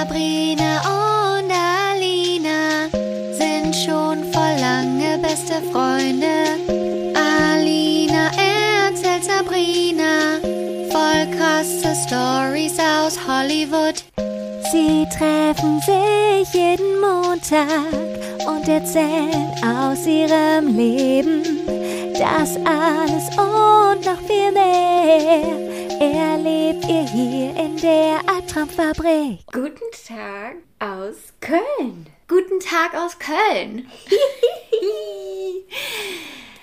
Sabrina und Alina sind schon voll lange beste Freunde. Alina erzählt Sabrina voll krasse Stories aus Hollywood. Sie treffen sich jeden Montag und erzählen aus ihrem Leben. Das alles und noch viel mehr erlebt ihr hier in der Albtraumfabrik. Guten Tag aus Köln. Guten Tag aus Köln.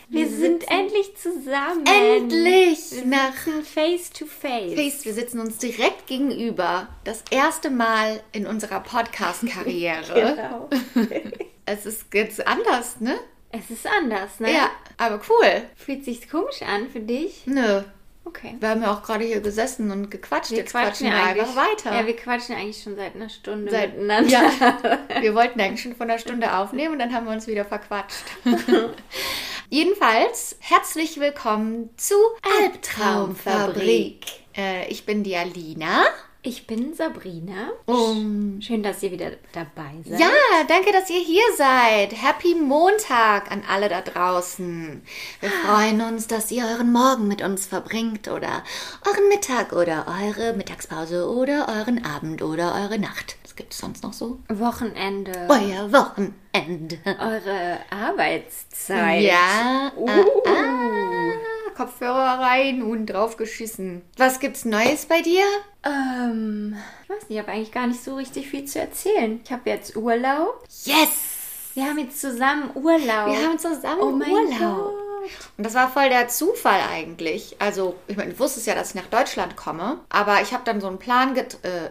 Wir sind endlich zusammen. Endlich! Wir Nach face to face. Face, wir sitzen uns direkt gegenüber. Das erste Mal in unserer Podcast-Karriere. Genau. Es ist jetzt anders, ne? Es ist anders, ne? Ja, aber cool. Fühlt sich komisch an für dich? Nö. Okay. Wir haben ja auch gerade hier gesessen und gequatscht. Wir Jetzt quatschen wir einfach weiter. Ja, wir quatschen eigentlich schon seit einer Stunde Seit- miteinander. Ja, wir wollten eigentlich schon von einer Stunde aufnehmen und dann haben wir uns wieder verquatscht. Jedenfalls, herzlich willkommen zu Albtraumfabrik. Äh, ich bin die Alina. Ich bin Sabrina. Um, Schön, dass ihr wieder dabei seid. ja, danke, dass ihr hier seid. Happy Montag an alle da draußen. Wir freuen uns, dass ihr euren Morgen mit uns verbringt oder euren Mittag oder eure Mittagspause oder euren Abend oder eure Nacht. Gibt es sonst noch so? Wochenende. Euer Wochenende. Eure Arbeitszeit. Ja. Uh. Ah, ah, Kopfhörer rein und draufgeschissen. Was gibt's Neues bei dir? Ähm, ich weiß nicht, ich habe eigentlich gar nicht so richtig viel zu erzählen. Ich habe jetzt Urlaub. Yes! Wir haben jetzt zusammen Urlaub. Wir haben zusammen oh Urlaub. Gott. Und das war voll der Zufall eigentlich. Also, ich meine, ich wusste es ja, dass ich nach Deutschland komme. Aber ich habe dann so einen Plan, äh,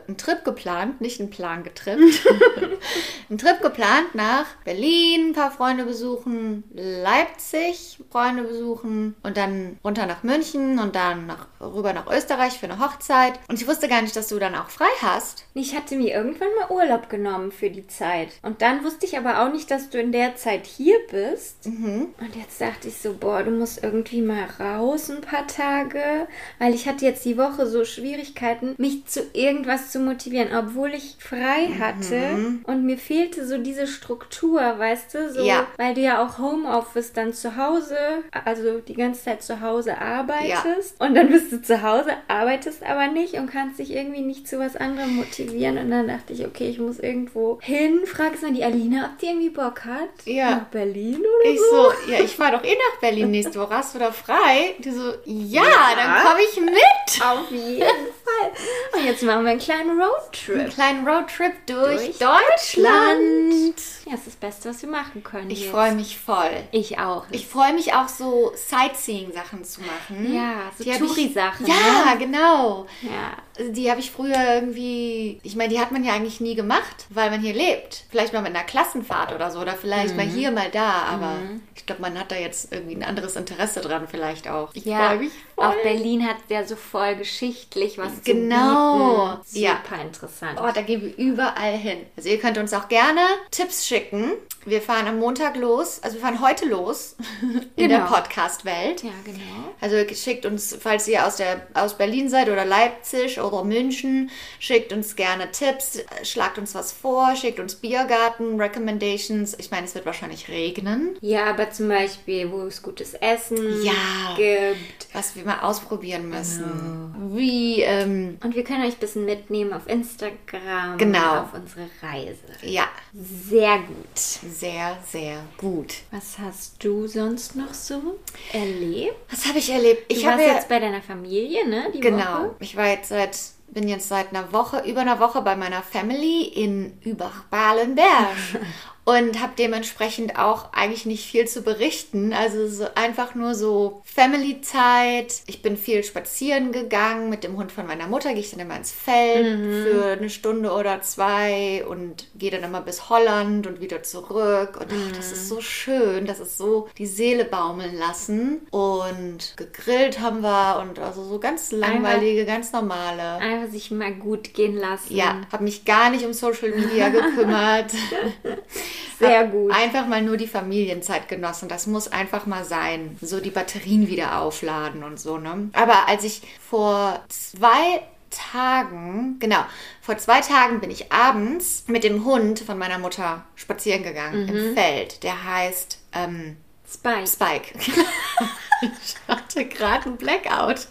einen Trip geplant, nicht einen Plan getrippt. einen Trip geplant nach Berlin, ein paar Freunde besuchen, Leipzig, Freunde besuchen und dann runter nach München und dann nach, rüber nach Österreich für eine Hochzeit. Und ich wusste gar nicht, dass du dann auch frei hast. Ich hatte mir irgendwann mal Urlaub genommen für die Zeit. Und dann wusste ich aber auch nicht, dass du in der Zeit hier bist. Mhm. Und jetzt dachte ich so, boah, du musst irgendwie mal raus ein paar Tage. Weil ich hatte jetzt die Woche so Schwierigkeiten, mich zu irgendwas zu motivieren, obwohl ich frei hatte. Und mir fehlte so diese Struktur, weißt du? So, Ja. Weil du ja auch Homeoffice dann zu Hause, also die ganze Zeit zu Hause arbeitest. Und dann bist du zu Hause, arbeitest aber nicht und kannst dich irgendwie nicht zu was anderem motivieren. Und dann dachte ich, okay, ich muss irgendwo hin. Fragst mal die Alina, ob die irgendwie Bock hat. Ja. Nach Berlin oder Ich so. so, ja, ich fahr doch eh nach Berlin nächste Woche. Hast du da frei? Die so, ja, Ja. dann komme ich mit. Auf jeden Fall. Und jetzt machen wir einen kleinen Einen Roadtrip. kleinen Roadtrip durch, Durch Deutschland. Ja, das ist das Beste, was wir machen können. Ich freue mich voll. Ich auch. Ich freue mich auch so Sightseeing-Sachen zu machen. Ja, so Touri-Sachen, Ja, ne? genau. ja. Also Die habe ich früher irgendwie, ich meine, die hat man ja eigentlich nie gemacht, weil man hier lebt. Vielleicht mal mit einer Klassenfahrt oder so oder vielleicht mal Mhm. hier, mal da. Aber ich glaube, man hat da jetzt irgendwie ein anderes Interesse dran vielleicht auch. Ich Ja, freue mich voll. auch Berlin hat ja so voll geschichtlich was Genau. zu bieten. Ja. Super interessant. Oh, da gehen wir überall hin. Also ihr könnt uns auch gerne Tipps schicken. Wir fahren am Montag los. Also wir fahren heute los in der Genau. Podcast-Welt. ja, genau. Also schickt uns, falls ihr aus, der, aus Berlin seid oder Leipzig oder München, schickt uns gerne Tipps, schlagt uns was vor, schickt uns Biergarten, Recommendations. Ich meine, es wird wahrscheinlich regnen. Ja, aber zum Beispiel, wo es gutes Essen Ja. gibt. Was wir mal ausprobieren müssen. Wie, ähm, Und wir können euch ein bisschen mitnehmen auf Instagram. Genau. Auf unsere Reise. ja, Sehr gut. sehr, sehr gut. Was hast du sonst noch so erlebt? Was habe ich erlebt? Du Ich warst habe ja, jetzt bei deiner Familie, ne? Die Genau. Woche. Ich war jetzt seit, bin jetzt seit einer Woche, über einer Woche bei meiner Family in Übach-Balenberg. Und habe dementsprechend auch eigentlich nicht viel zu berichten. Also so einfach nur so Family-Zeit. Ich bin viel spazieren gegangen. Mit dem Hund von meiner Mutter gehe ich dann immer ins Feld für eine Stunde oder zwei und gehe dann immer bis Holland und wieder zurück. Und ach, das ist so schön. Das ist so die Seele baumeln lassen. Und gegrillt haben wir und also so ganz langweilige, ganz normale. Einfach sich mal gut gehen lassen. Ja, habe mich gar nicht um Social Media gekümmert. Sehr gut. Einfach mal nur die Familienzeit genossen. Das muss einfach mal sein. So die Batterien wieder aufladen und so, ne? Aber als ich vor zwei Tagen, genau, vor zwei Tagen bin ich abends mit dem Hund von meiner Mutter spazieren gegangen im Feld. Der heißt ähm, Spike. Spike. ich hatte gerade einen Blackout.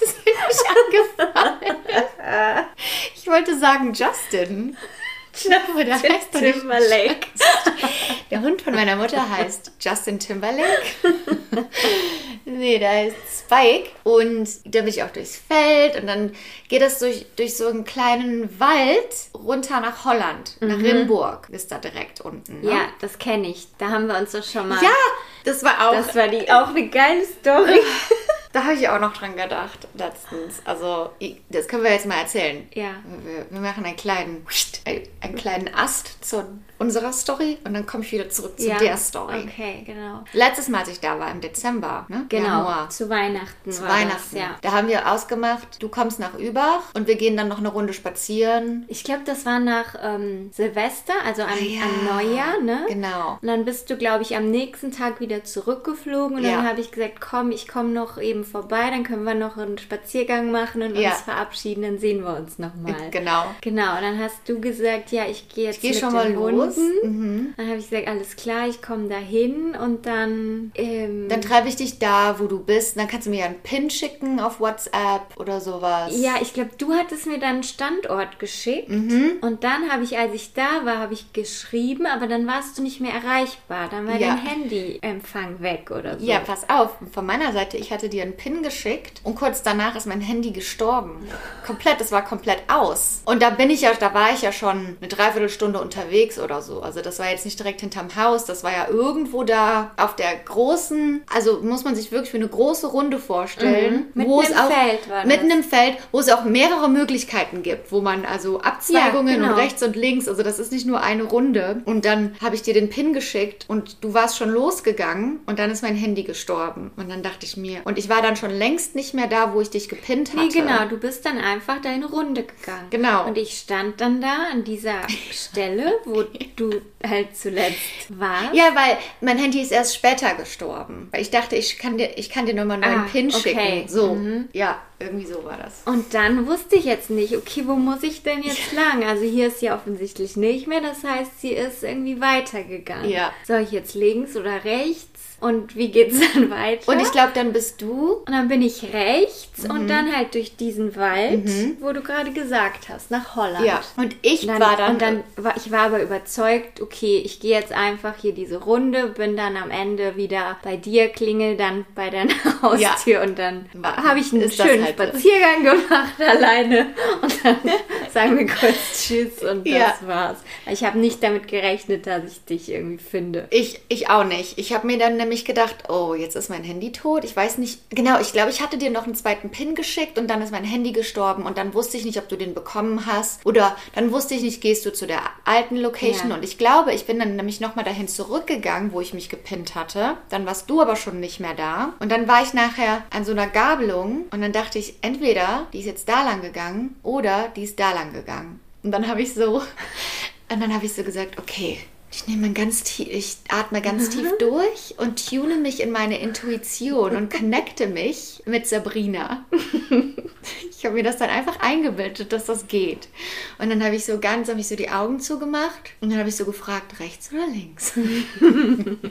Das ist mir angefallen. Ich wollte sagen Justin. Der heißt Timberlake. Der Hund von meiner Mutter heißt Justin Timberlake. nee, der heißt Spike. Und da bin ich auch durchs Feld und dann geht das durch, durch so einen kleinen Wald runter nach Holland. Nach Rimburg ist da direkt unten. Ne? Ja, das kenne ich. Da haben wir uns doch schon mal. Ja, das war auch. Das war die auch eine geile Story. da habe ich auch noch dran gedacht letztens. Also, das können wir jetzt mal erzählen. Ja. Wir, wir machen einen kleinen, einen kleinen Ast zu unserer Story und dann komme ich wieder zurück zu ja. der Story. Okay, genau. Letztes Mal, als ich da war, im Dezember, ne? Genau. Januar. Zu Weihnachten. Zu war Weihnachten. Das, ja. Da haben wir ausgemacht, du kommst nach Übach und wir gehen dann noch eine Runde spazieren. Ich glaube, das war nach ähm, Silvester, also an, Ah, ja. an Neujahr, ne? Genau. Und dann bist du, glaube ich, am nächsten Tag wieder zurückgeflogen und Ja. dann habe ich gesagt, komm, ich komme noch eben vorbei, dann können wir noch einen Spaziergang machen und uns verabschieden, dann sehen wir uns nochmal. Genau. Genau, und dann hast du gesagt, ja, ich gehe jetzt geh mit schon mal los. Hunden. Dann habe ich gesagt, alles klar, ich komme da hin und dann... Ähm, Dann treffe ich dich da, wo du bist. Dann kannst du mir einen Pin schicken auf WhatsApp oder sowas. ja, ich glaube, du hattest mir dann einen Standort geschickt Mhm. und dann habe ich, als ich da war, habe ich geschrieben, aber dann warst du nicht mehr erreichbar. Dann war Ja. dein Handyempfang weg oder so. Ja, pass auf. Von meiner Seite, ich hatte dir einen Pin geschickt und kurz danach ist mein Handy gestorben. Komplett, es war komplett aus. Und da bin ich ja, da war ich ja schon eine Dreiviertelstunde unterwegs oder so. Also das war jetzt nicht direkt hinterm Haus, das war ja irgendwo da auf der großen, also muss man sich wirklich für eine große Runde vorstellen. Mhm. Mitten wo es im auch, Feld. Mitten im Feld, wo es auch mehrere Möglichkeiten gibt, wo man also Abzweigungen Ja, genau. und rechts und links, also das ist nicht nur eine Runde. Und dann habe ich dir den Pin geschickt und du warst schon losgegangen und dann ist mein Handy gestorben. Und dann dachte ich mir, und ich war dann schon längst nicht mehr da, wo ich dich gepinnt hatte. Nee, genau, du bist dann einfach deine Runde gegangen. Genau. Und ich stand dann da an dieser Stelle, wo du halt zuletzt warst. Ja, weil mein Handy ist erst später gestorben. Weil ich dachte, ich kann dir, ich kann dir nochmal einen neuen Ah, Pin okay. schicken. So. Ja, irgendwie so war das. Und dann wusste ich jetzt nicht, okay, wo muss ich denn jetzt lang? Also hier ist sie offensichtlich nicht mehr, das heißt, sie ist irgendwie weitergegangen. Ja. Soll ich jetzt links oder rechts? Und wie geht's dann weiter? Und ich glaube, dann bist du und dann bin ich rechts Mhm. und dann halt durch diesen Wald, wo du gerade gesagt hast, nach Holland. Ja, und ich Dann, war dann. und dann war ich war aber überzeugt, okay, ich gehe jetzt einfach hier diese Runde, bin dann am Ende wieder bei dir, klingel dann bei deiner Haustür und dann habe ich einen ist schönen halt. Spaziergang gemacht alleine und dann sagen wir kurz Tschüss und das Ja. war's. Ich habe nicht damit gerechnet, dass ich dich irgendwie finde. Ich, ich auch nicht. Ich habe mir dann nämlich gedacht, oh, jetzt ist mein Handy tot. Ich weiß nicht. Genau, ich glaube, ich hatte dir noch einen zweiten Pin geschickt und dann ist mein Handy gestorben und dann wusste ich nicht, ob du den bekommen hast. Oder dann wusste ich nicht, gehst du zu der alten Location. Ja. Und ich glaube, ich bin dann nämlich nochmal dahin zurückgegangen, wo ich mich gepinnt hatte. Dann warst du aber schon nicht mehr da. Und dann war ich nachher an so einer Gabelung und dann dachte ich, entweder die ist jetzt da lang gegangen oder die ist da lang gegangen. Und dann habe ich so, und dann habe ich so gesagt, okay, ich nehme ganz tief, ich atme ganz tief durch und tune mich in meine Intuition und connecte mich mit Sabrina. Ich habe mir das dann einfach eingebildet, dass das geht. Und dann habe ich so ganz, habe ich so die Augen zugemacht und dann habe ich so gefragt, rechts oder links? und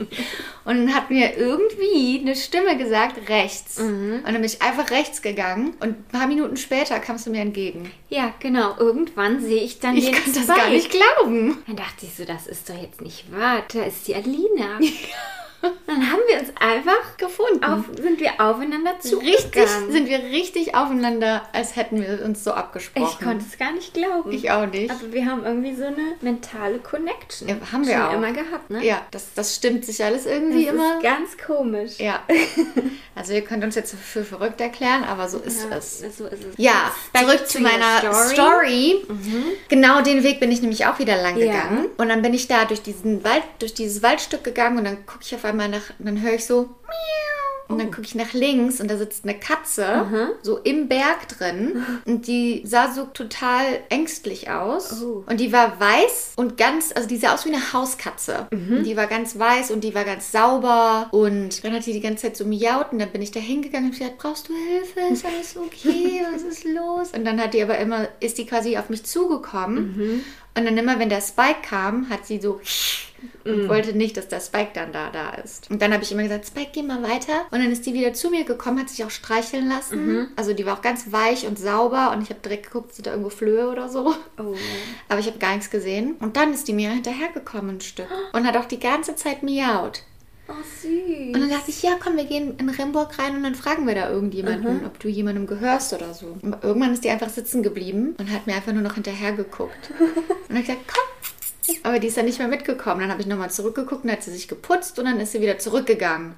dann hat mir irgendwie eine Stimme gesagt, rechts. Und dann bin ich einfach rechts gegangen und ein paar Minuten später kamst du mir entgegen. Ja, genau. Irgendwann sehe ich dann Ich den kann das gar nicht glauben. Dann dachte ich so, das ist doch jetzt nicht wahr. Da ist die Alina. Dann haben wir uns einfach Gefunden. auf, sind wir aufeinander zugegangen. Richtig, sind wir richtig aufeinander, als hätten wir uns so abgesprochen. Ich konnte es gar nicht glauben. Ich auch nicht. Aber wir haben irgendwie so eine mentale Connection. Ja, haben wir Schon auch. immer gehabt, ne? Ja, das, das stimmt sich alles Das irgendwie immer. ist ganz komisch. Ja. Also ihr könnt uns jetzt für verrückt erklären, aber so ist Ja, es. so ist es. Ja, Back zurück zu meiner Story. Genau den Weg bin ich nämlich auch wieder lang Ja. gegangen. Und dann bin ich da durch diesen Wald, durch dieses Waldstück gegangen und dann gucke ich auf einmal nach, dann höre ich so, miau. Und dann gucke ich nach links und da sitzt eine Katze, so im Berg drin. Und die sah so total ängstlich aus. Oh. Und die war weiß und ganz, also die sah aus wie eine Hauskatze. Und die war ganz weiß und die war ganz sauber. Und dann hat die die ganze Zeit so miaut. Und dann bin ich da hingegangen und hab gesagt, brauchst du Hilfe? Ist alles okay? Was ist los? Und dann hat die aber immer, ist die quasi auf mich zugekommen. Und dann immer, wenn der Spike kam, hat sie so und wollte nicht, dass der Spike dann da da ist. Und dann habe ich immer gesagt, Spike, geh mal weiter. Und dann ist die wieder zu mir gekommen, hat sich auch streicheln lassen. Also die war auch ganz weich und sauber und ich habe direkt geguckt, sind da irgendwo Flöhe oder so. Oh. Aber ich habe gar nichts gesehen. Und dann ist die mir hinterhergekommen ein Stück und hat auch die ganze Zeit miaut. Oh, süß. Und dann dachte ich, ja, komm, wir gehen in Rimburg rein und dann fragen wir da irgendjemanden, ob du jemandem gehörst oder so. Und irgendwann ist die einfach sitzen geblieben und hat mir einfach nur noch hinterher geguckt. Und dann habe ich gesagt, komm. Aber die ist dann nicht mehr mitgekommen. Dann habe ich nochmal zurückgeguckt und hat sie sich geputzt und dann ist sie wieder zurückgegangen.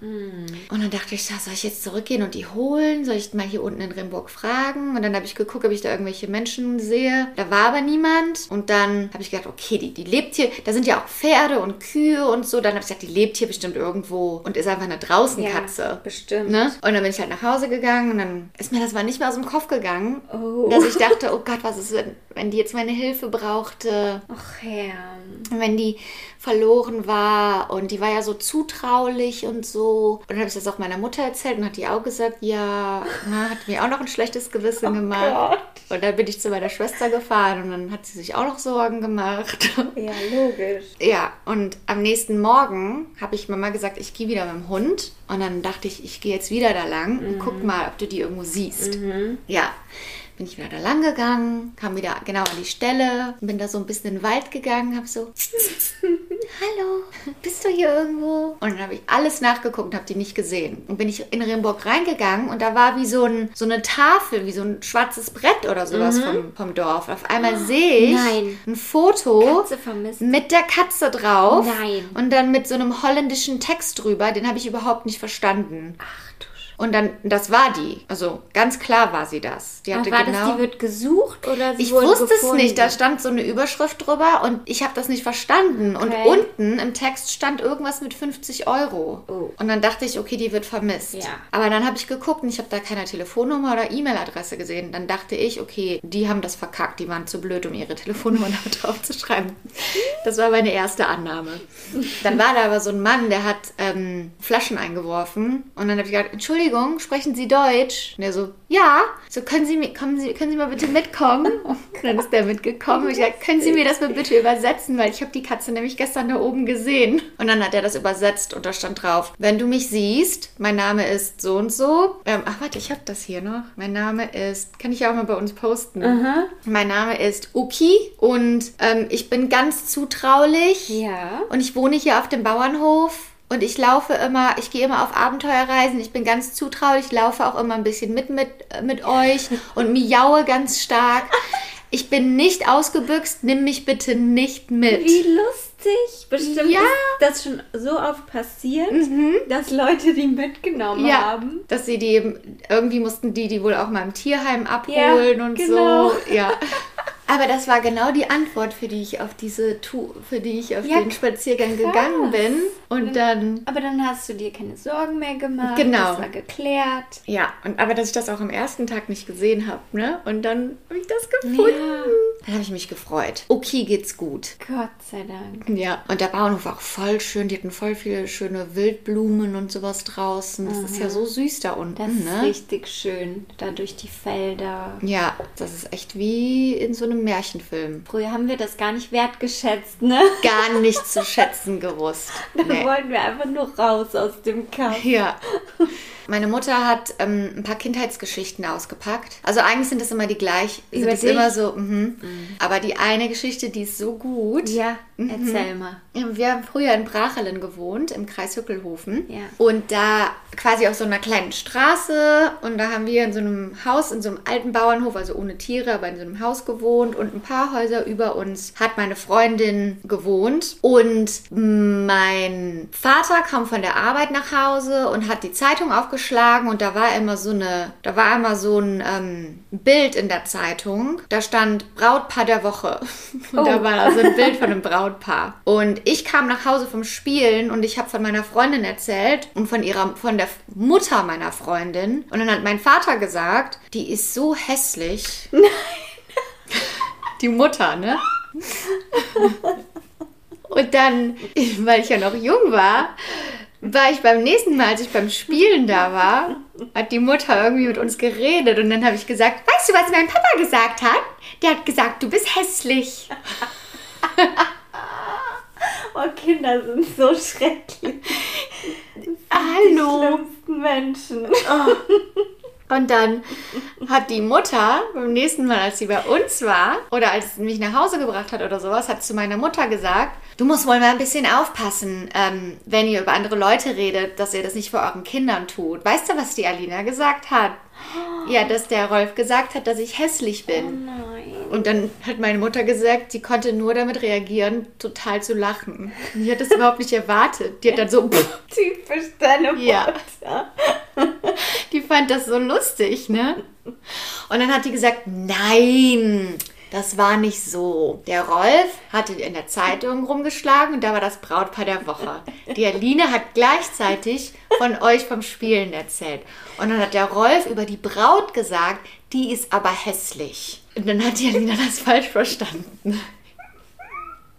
Und dann dachte ich, soll ich jetzt zurückgehen und die holen? Soll ich mal hier unten in Rimburg fragen? Und dann habe ich geguckt, ob ich da irgendwelche Menschen sehe. Da war aber niemand. Und dann habe ich gedacht, okay, die, die lebt hier. Da sind ja auch Pferde und Kühe und so. Dann habe ich gesagt, die lebt hier bestimmt irgendwo und ist einfach eine Draußenkatze. Ja, bestimmt. Ne? Und dann bin ich halt nach Hause gegangen und dann ist mir das mal nicht mehr aus dem Kopf gegangen, Oh. dass ich dachte, oh Gott, was ist, wenn, wenn die jetzt meine Hilfe brauchte, Ach, Herr. Wenn die verloren war und die war ja so zutraulich und so. Und dann habe ich das auch meiner Mutter erzählt und hat die auch gesagt, ja, na, hat mir auch noch ein schlechtes Gewissen gemacht. Und dann bin ich zu meiner Schwester gefahren und dann hat sie sich auch noch Sorgen gemacht. Ja, logisch. Ja, und am nächsten Morgen habe ich Mama gesagt, ich gehe wieder mit dem Hund. Und dann dachte ich, ich gehe jetzt wieder da lang und guck mal, ob du die irgendwo siehst. Ja, bin ich wieder da lang gegangen, kam wieder genau an die Stelle, bin da so ein bisschen in den Wald gegangen, habe so, hallo, bist du hier irgendwo? Und dann habe ich alles nachgeguckt und habe die nicht gesehen. Und bin ich in Rimburg reingegangen und da war wie so, ein, so eine Tafel, wie so ein schwarzes Brett oder sowas vom, vom Dorf. Auf einmal sehe ich Nein. ein Foto mit der Katze drauf. Nein. Und dann mit so einem holländischen Text drüber, den habe ich überhaupt nicht verstanden. Ach du Und dann, das war die. Also ganz klar war sie das. Die Ach, hatte war genau. das, die wird gesucht oder sie ich wusste gefunden? es nicht, da stand so eine Überschrift drüber und ich habe das nicht verstanden. Und Okay. unten im Text stand irgendwas mit 50 Euro. Oh. Und dann dachte ich, okay, die wird vermisst. Ja. Aber dann habe ich geguckt und ich habe da keine Telefonnummer oder E-Mail-Adresse gesehen. Dann dachte ich, okay, die haben das verkackt. Die waren zu blöd, um ihre Telefonnummer da drauf zu schreiben. Das war meine erste Annahme. Dann war da aber so ein Mann, der hat ähm, Flaschen eingeworfen. Und dann habe ich gesagt, Entschuldigung, sprechen Sie Deutsch? Und er so, ja. So, können Sie, mir, kommen Sie, können Sie mal bitte mitkommen? Und dann ist der mitgekommen. Und ich gesagt, können Sie mir das mal bitte übersetzen? Weil ich habe die Katze nämlich gestern da oben gesehen. Und dann hat er das übersetzt und da stand drauf, wenn du mich siehst, mein Name ist so und so. Ähm, ach, warte, ich habe das hier noch. Mein Name ist, kann ich ja auch mal bei uns posten. Mein Name ist Uki und ähm, ich bin ganz zutraulich. Ja. Und ich wohne hier auf dem Bauernhof. Und ich laufe immer, ich gehe immer auf Abenteuerreisen. Ich bin ganz zutraulich, laufe auch immer ein bisschen mit, mit, äh, mit euch und miaue ganz stark. Ich bin nicht ausgebüxt, nimm mich bitte nicht mit. Wie lustig. Bestimmt Ja. Mhm. ist das schon so oft passiert, dass Leute die mitgenommen Ja, haben. dass sie die irgendwie mussten die die wohl auch mal im Tierheim abholen Ja, und genau. so. Ja. Aber das war genau die Antwort, für die ich auf diese Tour, für die ich auf Ja, den Spaziergang krass. gegangen bin. Und dann Aber dann hast du dir keine Sorgen mehr gemacht. Genau. Das war geklärt. Ja, und aber dass ich das auch am ersten Tag nicht gesehen habe, ne? Und dann habe ich das gefunden. Ja. Dann habe ich mich gefreut. Okay, geht's gut. Gott sei Dank. Ja, und der Bauernhof war auch voll schön. Die hatten voll viele schöne Wildblumen und sowas draußen. Das ist ja so süß da unten, Das ist ne? richtig schön. Da durch die Felder. Ja, das ist echt wie in so einem Märchenfilm. Früher haben wir das gar nicht wertgeschätzt, ne? Gar nicht zu schätzen gewusst. Da Nee. wollten wir einfach nur raus aus dem Kampf. Ja. Meine Mutter hat ähm, ein paar Kindheitsgeschichten ausgepackt. Also eigentlich sind das immer die gleich. Sind Über das dich? immer so. Mhm. Aber die eine Geschichte, die ist so gut. Ja, erzähl mal. Wir haben früher in Brachelen gewohnt, im Kreis Hückelhofen. Ja. Und da quasi auf so einer kleinen Straße. Und da haben wir in so einem Haus, in so einem alten Bauernhof, also ohne Tiere, aber in so einem Haus gewohnt. Gewohnt und ein paar Häuser über uns hat meine Freundin gewohnt. Und mein Vater kam von der Arbeit nach Hause und hat die Zeitung aufgeschlagen und da war immer so eine, da war immer so ein ähm, Bild in der Zeitung. Da stand Brautpaar der Woche. Und oh. da war so ein Bild von einem Brautpaar. Und ich kam nach Hause vom Spielen und ich habe von meiner Freundin erzählt und von ihrer, von der Mutter meiner Freundin. Und dann hat mein Vater gesagt, die ist so hässlich. Nein. Die Mutter, ne? Und dann, weil ich ja noch jung war, war ich beim nächsten Mal, als ich beim Spielen da war, hat die Mutter irgendwie mit uns geredet und dann habe ich gesagt, weißt du, was mein Papa gesagt hat? Der hat gesagt, du bist hässlich. oh, Kinder sind so schrecklich. Hallo. Die schlimmsten Menschen. Oh. Und dann hat die Mutter beim nächsten Mal, als sie bei uns war oder als sie mich nach Hause gebracht hat oder sowas, hat zu meiner Mutter gesagt, du musst wohl mal ein bisschen aufpassen, ähm, wenn ihr über andere Leute redet, dass ihr das nicht vor euren Kindern tut. Weißt du, was die Alina gesagt hat? Ja, dass der Rolf gesagt hat, dass ich hässlich bin. Oh nein. Und dann hat meine Mutter gesagt, sie konnte nur damit reagieren, total zu lachen. Und die hat das überhaupt nicht erwartet. Die hat dann so. Typisch deine Mutter. Ja. Fand das so lustig, ne? Und dann hat die gesagt, nein, das war nicht so. Der Rolf hatte in der Zeitung rumgeschlagen und da war das Brautpaar der Woche. Die Aline hat gleichzeitig von euch vom Spielen erzählt. Und dann hat der Rolf über die Braut gesagt, die ist aber hässlich. Und dann hat die Alina das falsch verstanden.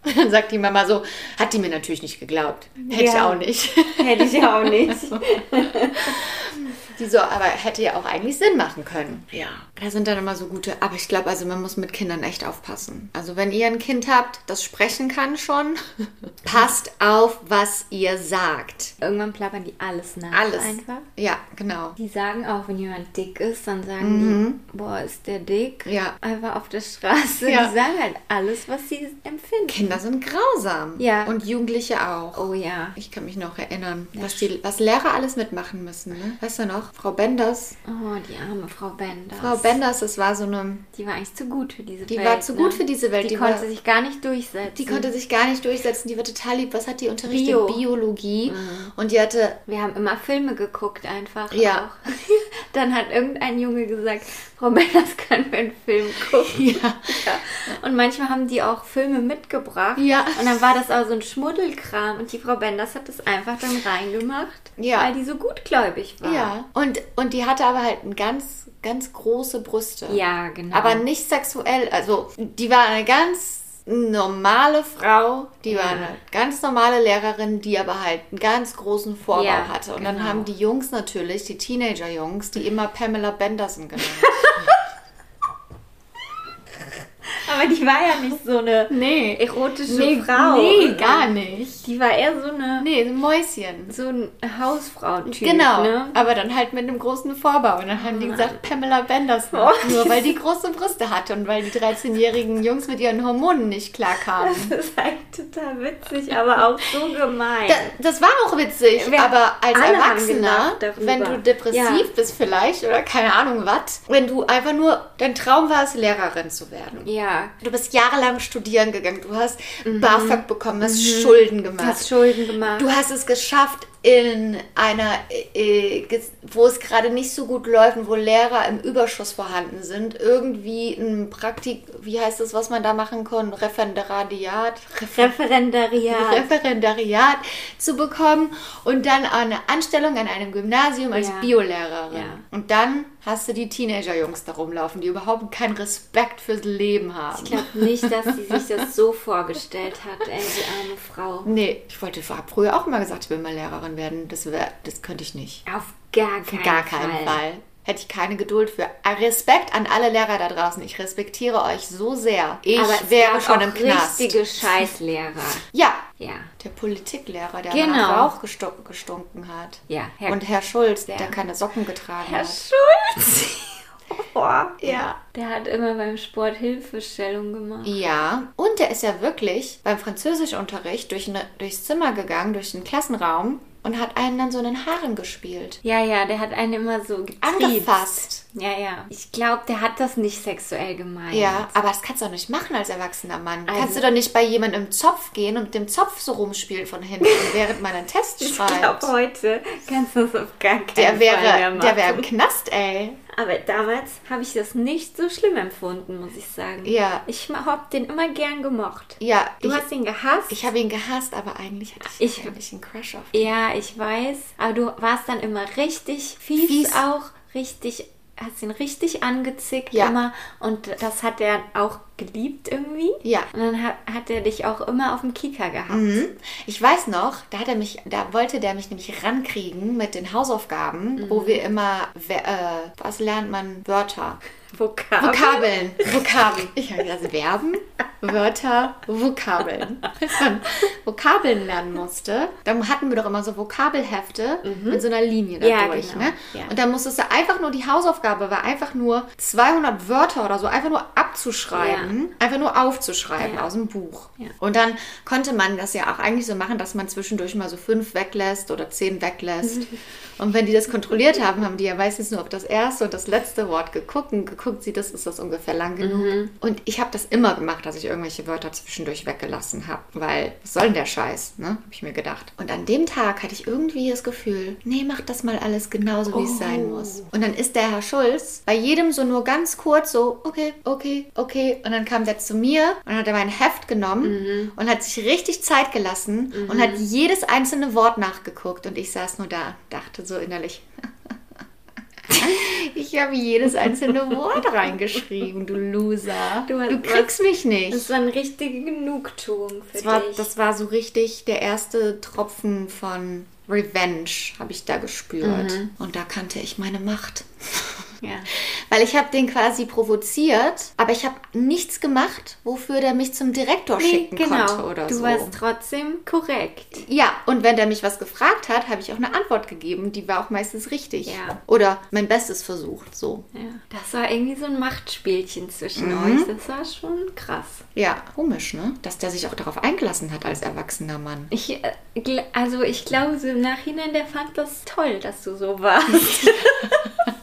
Und dann sagt die Mama so, hat die mir natürlich nicht geglaubt. Hätte ja. ich auch nicht. Hätte ich auch nicht. Die so, aber hätte ja auch eigentlich Sinn machen können. Ja. Da sind dann immer so gute. Aber ich glaube, also man muss mit Kindern echt aufpassen. Also wenn ihr ein Kind habt, das sprechen kann schon, passt auf, was ihr sagt. Irgendwann plappern die alles nach. Alles. Einfach. Ja, genau. Die sagen auch, wenn jemand dick ist, dann sagen mhm. die, boah, ist der dick? Ja. Einfach auf der Straße. Ja. Die sagen halt alles, was sie empfinden. Kinder sind grausam. Ja. Und Jugendliche auch. Oh ja. Ich kann mich noch erinnern, was, die, was Lehrer alles mitmachen müssen. Ne? Weißt du noch? Frau Benders. Oh, die arme Frau Benders. Frau Benders, das war so eine. Die war eigentlich zu gut für diese die Welt. Die war zu gut ne? für diese Welt. Die, die konnte war, sich gar nicht durchsetzen. Die konnte sich gar nicht durchsetzen. Die war total lieb. Was hat die unterrichtet? Bio. Biologie. Mhm. Und die hatte. Wir haben immer Filme geguckt einfach. Ja. Auch. Dann hat irgendein Junge gesagt, Frau Benders, können wir einen Film gucken? Ja. ja. Und manchmal haben die auch Filme mitgebracht. Ja. Und dann war das auch so ein Schmuddelkram. Und die Frau Benders hat das einfach dann reingemacht. Ja. Weil die so gutgläubig war. Ja. Und, und die hatte aber halt ein ganz, ganz große Brüste. Ja, genau. Aber nicht sexuell. Also, die war eine ganz normale Frau, die ja. war eine ganz normale Lehrerin, die aber halt einen ganz großen Vorbau ja, hatte. Und genau. dann haben die Jungs natürlich, die Teenager-Jungs, die immer Pamela Benderson genannt. Aber die war ja nicht so eine nee. erotische nee, Frau. Nee, gar nicht. Die war eher so eine. Nee, ein Mäuschen. So ein Hausfrau-Typ. Genau. Ne? Aber dann halt mit einem großen Vorbau. Und dann haben die gesagt, Pamela Benderson. Oh. Nur weil die große Brüste hatte und weil die 13-jährigen Jungs mit ihren Hormonen nicht klarkamen. Das ist halt total witzig, aber auch so gemein. Da, das war auch witzig. Wir aber als Erwachsener, wenn du depressiv ja. bist vielleicht oder keine Ahnung was, wenn du einfach nur, dein Traum war es, Lehrerin zu werden. Ja. Du bist jahrelang studieren gegangen. Du hast mhm. BAföG bekommen, hast mhm. Schulden gemacht. Hast Schulden gemacht. Du hast es geschafft, in einer, äh, wo es gerade nicht so gut läuft und wo Lehrer im Überschuss vorhanden sind, irgendwie ein Praktik, wie heißt das, was man da machen kann? Referendariat? Refer Referendariat. Referendariat zu bekommen und dann eine Anstellung an einem Gymnasium als ja. Biolehrerin. Ja. Und dann hast du die Teenager-Jungs da rumlaufen, die überhaupt keinen Respekt fürs Leben haben. Ich glaube nicht, dass sie sich das so vorgestellt hat, ey, die arme Frau. Nee, ich wollte früher auch immer gesagt, ich will mal Lehrerin werden. Das, wär, das könnte ich nicht. Auf gar keinen Fall. gar keinen Fall. Fall. Hätte ich keine Geduld für. Respekt an alle Lehrer da draußen. Ich respektiere euch so sehr. Ich Aber wäre schon im Knast. richtige Scheißlehrer. ja. Ja. Der Politiklehrer, der genau. nach Rauch gestunken hat. Ja. Herr, Und Herr Schulz, der, der keine Socken getragen Herr hat. Herr Schulz. Oh, ja. Der hat immer beim Sport Hilfestellung gemacht. Ja, und der ist ja wirklich beim Französischunterricht durch eine, durchs Zimmer gegangen, durch den Klassenraum und hat einen dann so in den Haaren gespielt. Ja, ja, der hat einen immer so getriezt. Angefasst. Ja, ja. Ich glaube, der hat das nicht sexuell gemeint. Ja, aber das kannst du doch nicht machen als erwachsener Mann. Also- kannst du doch nicht bei jemandem im Zopf gehen und mit dem Zopf so rumspielen von hinten, während man einen Test Ich schreibt. glaube, heute kannst du das auf gar keinen Der Fall mehr wäre, machen. der wäre im Knast, ey. Aber damals habe ich das nicht so schlimm empfunden, muss ich sagen. Ja. Ich habe den immer gern gemocht. Ja, Du ich, hast ihn gehasst? ich habe ihn gehasst, aber eigentlich hatte ich, Ich- eigentlich einen Crush auf ihn. ja, ich weiß. Aber du warst dann immer richtig fies, Fies. auch. Richtig, hast ihn richtig angezickt Ja. immer. Und das hat er auch geliebt irgendwie. Ja. Und dann hat, hat er dich auch immer auf dem Kieker gehabt. Mhm. Ich weiß noch, da hat er mich, da wollte der mich nämlich rankriegen mit den Hausaufgaben, Mhm. wo wir immer, äh, was lernt man? Wörter. Vokabeln. Vokabeln. Vokabeln. Ich habe gesagt, Verben, Wörter, Vokabeln. Als man Vokabeln lernen musste, dann hatten wir doch immer so Vokabelhefte mit so einer Linie da Mhm. Ja, durch. genau. Ne? Ja. Und dann musstest du einfach nur, die Hausaufgabe war einfach nur 200 Wörter oder so, einfach nur abzuschreiben, einfach nur aufzuschreiben Ja. aus dem Buch. Ja. Und dann konnte man das ja auch eigentlich so machen, dass man zwischendurch mal so fünf weglässt oder zehn weglässt. Und wenn die das kontrolliert haben, haben die ja meistens nur auf das erste und das letzte Wort geguckt und geguckt, sieht das, ist das ungefähr lang genug. Und ich habe das immer gemacht, dass ich irgendwelche Wörter zwischendurch weggelassen habe, weil was soll denn der Scheiß, ne? Habe ich mir gedacht. Und an dem Tag hatte ich irgendwie das Gefühl, nee, mach das mal alles genauso, wie es sein muss. Und dann ist der Herr Schulz bei jedem so nur ganz kurz so, okay, okay, okay. Und dann kam der zu mir und hat er mein Heft genommen und hat sich richtig Zeit gelassen und hat jedes einzelne Wort nachgeguckt. Und ich saß nur da, dachte so innerlich. Ich habe jedes einzelne Wort reingeschrieben, du Loser. Du Du, kriegst mich nicht. Das war eine richtige Genugtuung für Das war, dich. das war so richtig der erste Tropfen von Revenge, habe ich da gespürt. Und da kannte ich meine Macht. Ja. Weil ich habe den quasi provoziert, aber ich habe nichts gemacht, wofür der mich zum Direktor schicken konnte oder du so. warst trotzdem korrekt. ja, und wenn der mich was gefragt hat, habe ich auch eine Antwort gegeben. Die war auch meistens richtig. Ja. Oder mein Bestes versucht, so. Ja. Das war irgendwie so ein Machtspielchen zwischen Mhm. euch. Das war schon krass. Ja, komisch, ne? Dass der sich auch darauf eingelassen hat als erwachsener Mann. Ich, äh, also ich glaube, so im Nachhinein, der fand das toll, dass du so warst.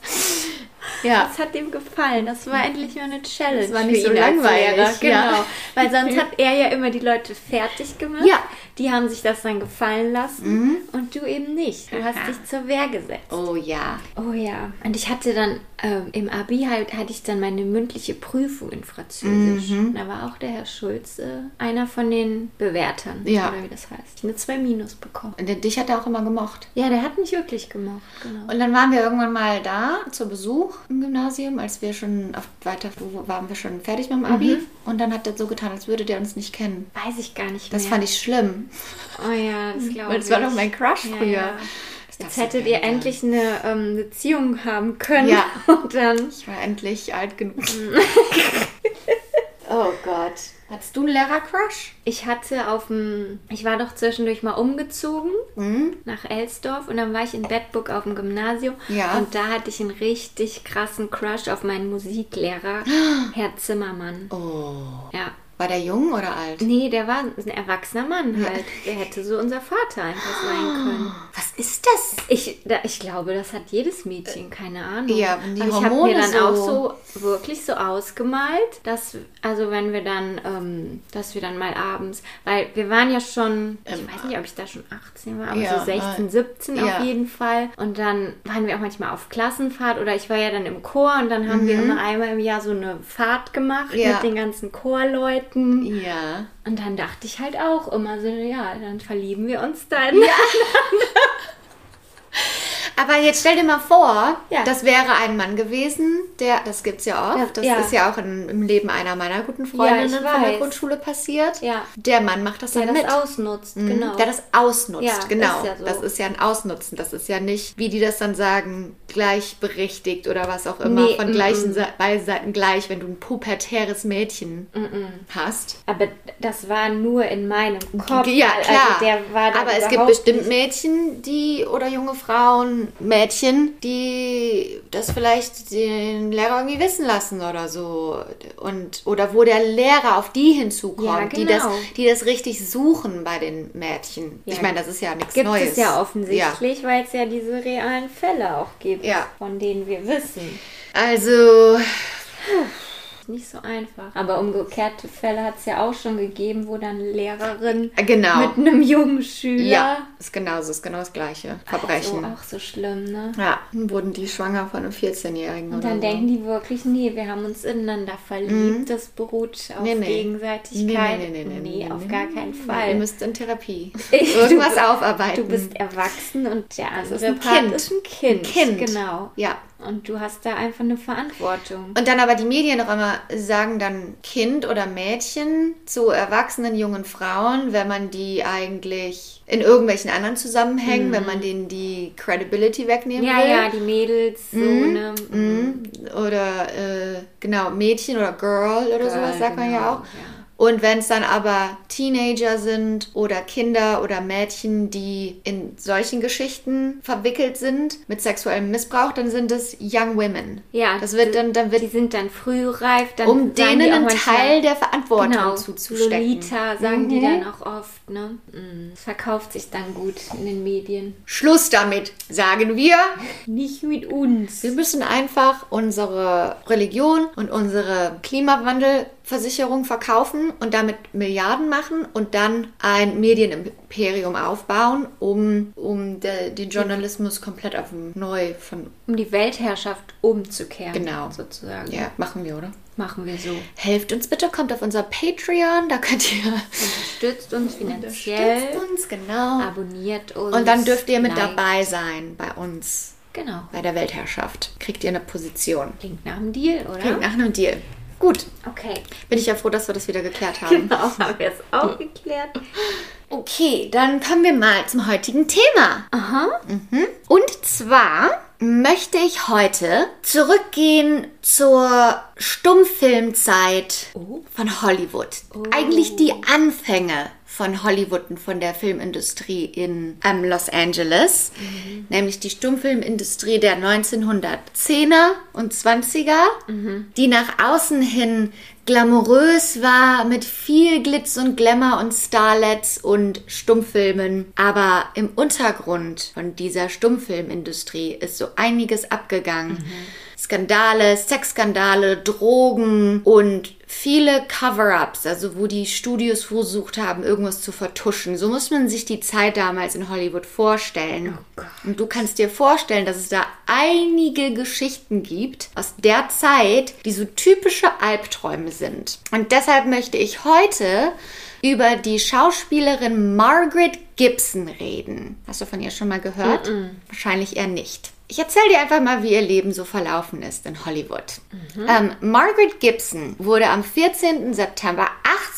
Ja. Das hat ihm gefallen. Das war endlich mal eine Challenge. Das war nicht so langweilig, Lehrer. ja. Genau. Weil sonst hat er ja immer die Leute fertig gemacht. Ja. Die haben sich das dann gefallen lassen. Und du eben nicht. Du hast Aha. dich zur Wehr gesetzt. Oh ja. Oh ja. Und ich hatte dann ähm, im Abi halt, hatte ich dann meine mündliche Prüfung in Französisch. Mhm. Da war auch der Herr Schulze einer von den Bewertern. Ja. Oder wie das heißt. Ich eine 2 Minus bekommen. Und der- dich hat er auch immer gemocht. Ja, der hat mich wirklich gemocht. Genau. Und dann waren wir irgendwann mal da zu Besuch im Gymnasium, als wir schon auf weiter waren wir schon fertig mit dem Abi. Mhm. Und dann hat er so getan, als würde der uns nicht kennen. Weiß ich gar nicht Das mehr. fand ich schlimm. Oh ja, das glaube Weil ich. das war doch mein Crush Ja, früher. ja. Das Jetzt hättet ihr endlich eine ähm, Beziehung haben können. Ja. Und dann. Ich war endlich alt genug. Mhm. oh Gott. Hattest du einen Lehrer-Crush? Ich hatte auf dem. Ich war doch zwischendurch mal umgezogen Hm? nach Elsdorf und dann war ich in Bedburg auf dem Gymnasium. Ja. Und da hatte ich einen richtig krassen Crush auf meinen Musiklehrer, Herr Zimmermann. Oh. Ja. War der jung oder alt? Nee, der war ein erwachsener Mann halt. Der hätte so unser Vater einfach sein können. Was ist das? Ich, da, ich glaube, das hat jedes Mädchen, keine Ahnung. Ja, die Aber ich habe Hormone mir dann so- auch so wirklich so ausgemalt, dass, also wenn wir dann, ähm, dass wir dann mal abends, weil wir waren ja schon, ich weiß nicht, ob ich da schon 18 war, aber Ja, so 16, äh, 17 ja. auf jeden Fall. Und dann waren wir auch manchmal auf Klassenfahrt oder ich war ja dann im Chor und dann haben wir immer einmal im Jahr so eine Fahrt gemacht Mhm. Ja. mit den ganzen Chorleuten. Ja. Und dann dachte ich halt auch immer so, ja, dann verlieben wir uns dann. Aber jetzt stell dir mal vor, Ja. das wäre ein Mann gewesen, der, das gibt's ja oft, Ja, das ja. ist ja auch in, im Leben einer meiner guten Freundinnen ich von der. Grundschule passiert. Ja. Der Mann macht das Der dann das mit. ausnutzt, Mhm. genau. Der das ausnutzt, Ja, genau. ist ja so. Das ist ja ein Ausnutzen. Das ist ja nicht, wie die das dann sagen, gleichberechtigt oder was auch immer, Nee, von mm, gleichen mm. Seiten gleich, wenn du ein pubertäres Mädchen hast. Aber das war nur in meinem Kopf. Ja, also klar. der war da Aber es gibt bestimmt Mädchen, die oder junge Frauen, Mädchen, die das vielleicht den Lehrer irgendwie wissen lassen oder so. Und, oder wo der Lehrer auf die hinzukommt, Ja, die, das, genau. die das richtig suchen bei den Mädchen. Ja. Ich meine, das ist ja nichts Gibt Neues. es ja offensichtlich, weil es ja diese realen Fälle auch gibt, Ja. von denen wir wissen. Also, Nicht so einfach. Aber umgekehrte Fälle hat es ja auch schon gegeben, wo dann Lehrerin genau. mit einem jungen Schüler. ja, ist genauso, ist genau das gleiche. Verbrechen. Also auch so schlimm, ne? Ja, dann wurden die schwanger von einem 14-Jährigen Und dann so. denken die wirklich, nee, wir haben uns ineinander verliebt. Das beruht auf Mhm. Nee, nee. Gegenseitigkeit. Nee, nee, nee, nee, nee, auf gar keinen. Fall. Ihr müsst in Therapie Ich- irgendwas du- aufarbeiten. Du bist erwachsen und der ist andere ein Part Kind. ist ein Kind. Ein Kind. Genau. Ja. Und du hast da einfach eine Verantwortung. Und dann aber die Medien immer sagen dann Kind oder Mädchen zu erwachsenen jungen Frauen, wenn man die eigentlich in irgendwelchen anderen Zusammenhängen, wenn man denen die Credibility wegnehmen Ja, will. ja, die Mädels, so, ne? Mhm. Oder äh, genau, Mädchen oder Girl oder Girl, sowas sagt man ja genau, auch. Und wenn es dann aber Teenager sind oder Kinder oder Mädchen, die in solchen Geschichten verwickelt sind mit sexuellem Missbrauch, dann sind es Young Women. Ja, das wird dann, dann wird Die sind dann frühreif, dann um denen die einen Teil der Verantwortung genau, zuzustecken. Lolita sagen die Mhm. dann auch oft, ne? Mm. Es verkauft sich dann gut in den Medien. Schluss damit, sagen wir. Nicht mit uns. Wir müssen einfach unsere Religion und unsere Klimawandelversicherung verkaufen und damit Milliarden machen und dann ein Medienimperium aufbauen, um, um de, den Journalismus komplett auf neu von. Um die Weltherrschaft umzukehren. Genau. Sozusagen. Ja, machen wir, oder? Machen wir so. Helft uns bitte, kommt auf unser Patreon, da könnt ihr. Unterstützt uns finanziell. Unterstützt uns, genau. Abonniert uns. Und dann dürft ihr mit liked. dabei sein bei uns, Genau. bei der Weltherrschaft. Kriegt ihr eine Position. Klingt nach einem Deal, oder? Klingt nach einem Deal. Gut, Okay. bin ich ja froh, dass wir das wieder geklärt haben. Genau, haben wir es auch geklärt. Okay, dann kommen wir mal zum heutigen Thema. Aha. Mhm. Und zwar möchte ich heute zurückgehen zur Stummfilmzeit Oh. von Hollywood. Eigentlich die Anfänge von Hollywood und von der Filmindustrie in ähm, Los Angeles, nämlich die Stummfilmindustrie der 1910er und 20er, die nach außen hin glamourös war mit viel Glitz und Glamour und Starlets und Stummfilmen, aber im Untergrund von dieser Stummfilmindustrie ist so einiges abgegangen. Skandale, Sexskandale, Drogen und viele Cover-ups, also wo die Studios versucht haben, irgendwas zu vertuschen. So muss man sich die Zeit damals in Hollywood vorstellen. Und du kannst dir vorstellen, dass es da einige Geschichten gibt aus der Zeit, die so typische Albträume sind. Und deshalb möchte ich heute über die Schauspielerin Margaret Gibson reden. Hast du von ihr schon mal gehört? Wahrscheinlich eher nicht. Ich erzähle dir einfach mal, wie ihr Leben so verlaufen ist in Hollywood. Ähm, Margaret Gibson wurde am 14. September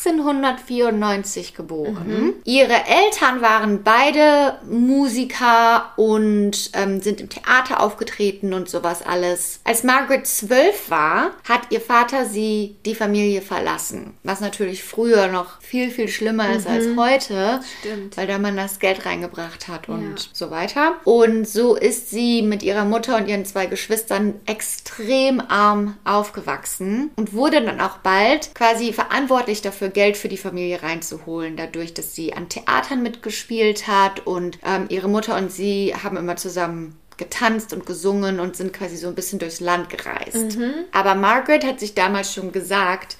1894 geboren. Ihre Eltern waren beide Musiker und ähm, sind im Theater aufgetreten und sowas alles. Als Margaret zwölf war, hat ihr Vater sie die Familie verlassen. Was natürlich früher noch viel, viel schlimmer ist als heute. Stimmt. Weil der Mann das Geld reingebracht hat und Ja. so weiter. Und so ist sie mit ihrer Mutter und ihren zwei Geschwistern extrem arm aufgewachsen und wurde dann auch bald quasi verantwortlich dafür, Geld für die Familie reinzuholen, dadurch, dass sie an Theatern mitgespielt hat und ähm, ihre Mutter und sie haben immer zusammen getanzt und gesungen und sind quasi so ein bisschen durchs Land gereist. Aber Margaret hat sich damals schon gesagt,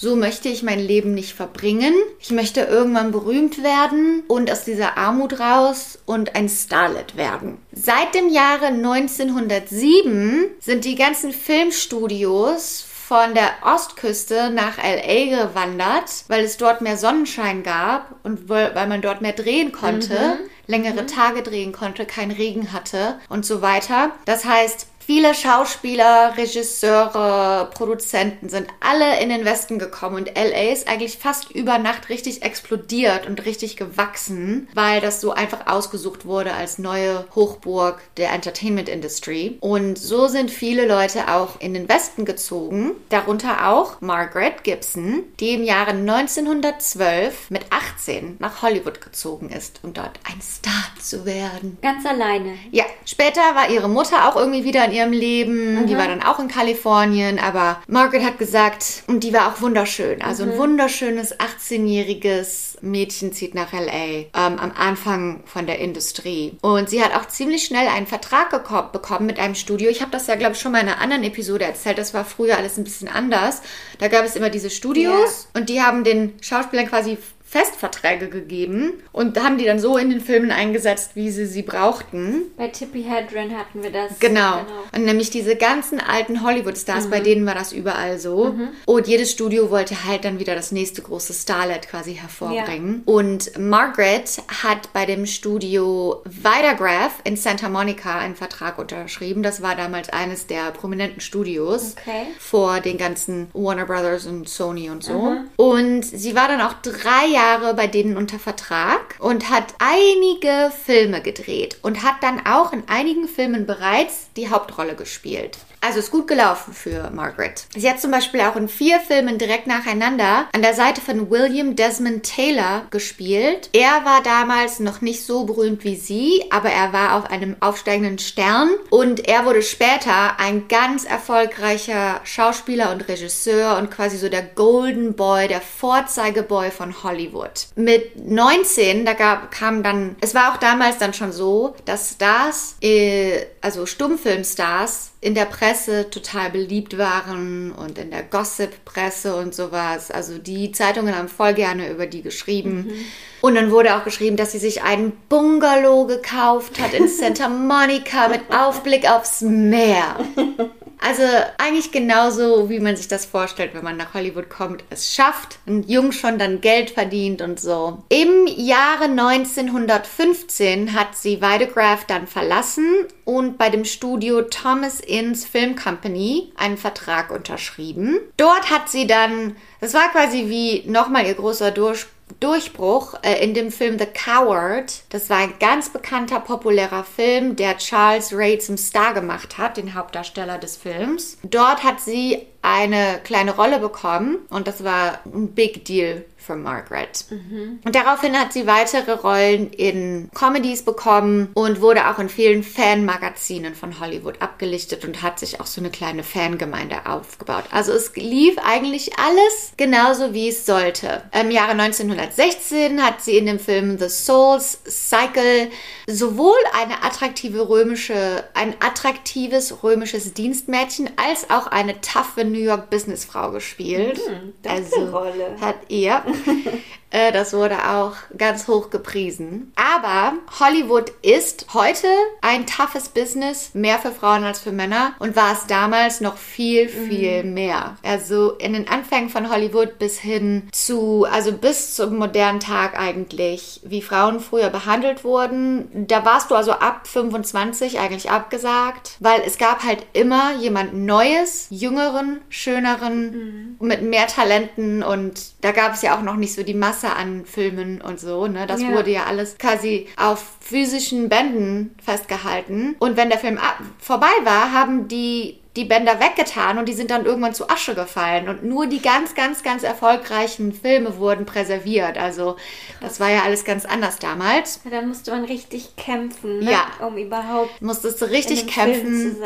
so möchte ich mein Leben nicht verbringen. Ich möchte irgendwann berühmt werden und aus dieser Armut raus und ein Starlet werden. Seit dem Jahre 1907 sind die ganzen Filmstudios von der Ostküste nach LA gewandert, weil es dort mehr Sonnenschein gab und weil man dort mehr drehen konnte, längere Tage drehen konnte, keinen Regen hatte und so weiter. Das heißt, Viele Schauspieler, Regisseure, Produzenten sind alle in den Westen gekommen und LA ist eigentlich fast über Nacht richtig explodiert und richtig gewachsen, weil das so einfach ausgesucht wurde als neue Hochburg der Entertainment Industry. Und so sind viele Leute auch in den Westen gezogen, darunter auch Margaret Gibson, die im Jahre 1912 mit 18 nach Hollywood gezogen ist, um dort ein Star zu werden. Ganz alleine. Ja, später war ihre Mutter auch irgendwie wieder in ihrem Leben. Mhm. Die war dann auch in Kalifornien, aber Margaret hat gesagt, und die war auch wunderschön. Also mhm. ein wunderschönes 18-jähriges Mädchen zieht nach LA ähm, am Anfang von der Industrie. Und sie hat auch ziemlich schnell einen Vertrag bekommen mit einem Studio. Ich habe das ja, glaube ich, schon mal in einer anderen Episode erzählt. Das war früher alles ein bisschen anders. Da gab es immer diese Studios yeah. und die haben den Schauspielern quasi Festverträge gegeben und haben die dann so in den Filmen eingesetzt, wie sie sie brauchten. Bei Tippi Hedren hatten wir das. Genau. genau. Und nämlich diese ganzen alten Hollywood-Stars, mhm. bei denen war das überall so. Mhm. Und jedes Studio wollte halt dann wieder das nächste große Starlet quasi hervorbringen. Ja. Und Margaret hat bei dem Studio Vitagraph in Santa Monica einen Vertrag unterschrieben. Das war damals eines der prominenten Studios okay. vor den ganzen Warner Brothers und Sony und so. Mhm. Und sie war dann auch drei Jahre Jahre bei denen unter Vertrag und hat einige Filme gedreht und hat dann auch in einigen Filmen bereits die Hauptrolle gespielt. Also ist gut gelaufen für Margaret. Sie hat zum Beispiel auch in vier Filmen direkt nacheinander an der Seite von William Desmond Taylor gespielt. Er war damals noch nicht so berühmt wie sie, aber er war auf einem aufsteigenden Stern und er wurde später ein ganz erfolgreicher Schauspieler und Regisseur und quasi so der Golden Boy, der Vorzeigeboy von Hollywood. Mit 19, da gab, kam dann, es war auch damals dann schon so, dass Stars, äh, also Stummfilmstars, in der Presse total beliebt waren und in der Gossip-Presse und sowas. Also die Zeitungen haben voll gerne über die geschrieben. Mhm. Und dann wurde auch geschrieben, dass sie sich einen Bungalow gekauft hat in Santa Monica mit Aufblick aufs Meer. Also eigentlich genauso, wie man sich das vorstellt, wenn man nach Hollywood kommt, es schafft und jung schon dann Geld verdient und so. Im Jahre 1915 hat sie Weidegraph dann verlassen und bei dem Studio Thomas Inns Film Company einen Vertrag unterschrieben. Dort hat sie dann, das war quasi wie nochmal ihr großer Durchbruch Durchbruch äh, in dem Film The Coward. Das war ein ganz bekannter, populärer Film, der Charles Ray zum Star gemacht hat, den Hauptdarsteller des Films. Dort hat sie eine kleine Rolle bekommen und das war ein Big Deal für Margaret. Mhm. Und daraufhin hat sie weitere Rollen in Comedies bekommen und wurde auch in vielen Fanmagazinen von Hollywood abgelichtet und hat sich auch so eine kleine Fangemeinde aufgebaut. Also es lief eigentlich alles genauso, wie es sollte. Im Jahre 1916 hat sie in dem Film The Souls Cycle sowohl eine attraktive römische, ein attraktives römisches Dienstmädchen als auch eine taffe New York Businessfrau gespielt. Mhm, also Rolle. hat er. Äh, das wurde auch ganz hoch gepriesen. Aber Hollywood ist heute ein toughes Business, mehr für Frauen als für Männer und war es damals noch viel, viel mhm. mehr. Also in den Anfängen von Hollywood bis hin zu, also bis zum modernen Tag eigentlich, wie Frauen früher behandelt wurden. Da warst du also ab 25 eigentlich abgesagt, weil es gab halt immer jemand Neues, jüngeren, schöneren, mhm. mit mehr Talenten und da gab es ja auch noch nicht so die Masse Masse an Filmen und so. Ne? Das ja. wurde ja alles quasi auf physischen Bänden festgehalten. Und wenn der Film vorbei war, haben die die Bänder weggetan und die sind dann irgendwann zu Asche gefallen. Und nur die ganz, ganz, ganz erfolgreichen Filme wurden präserviert. Also das war ja alles ganz anders damals. Ja, da musste man richtig kämpfen, ne? ja. um überhaupt musstest du richtig kämpfen,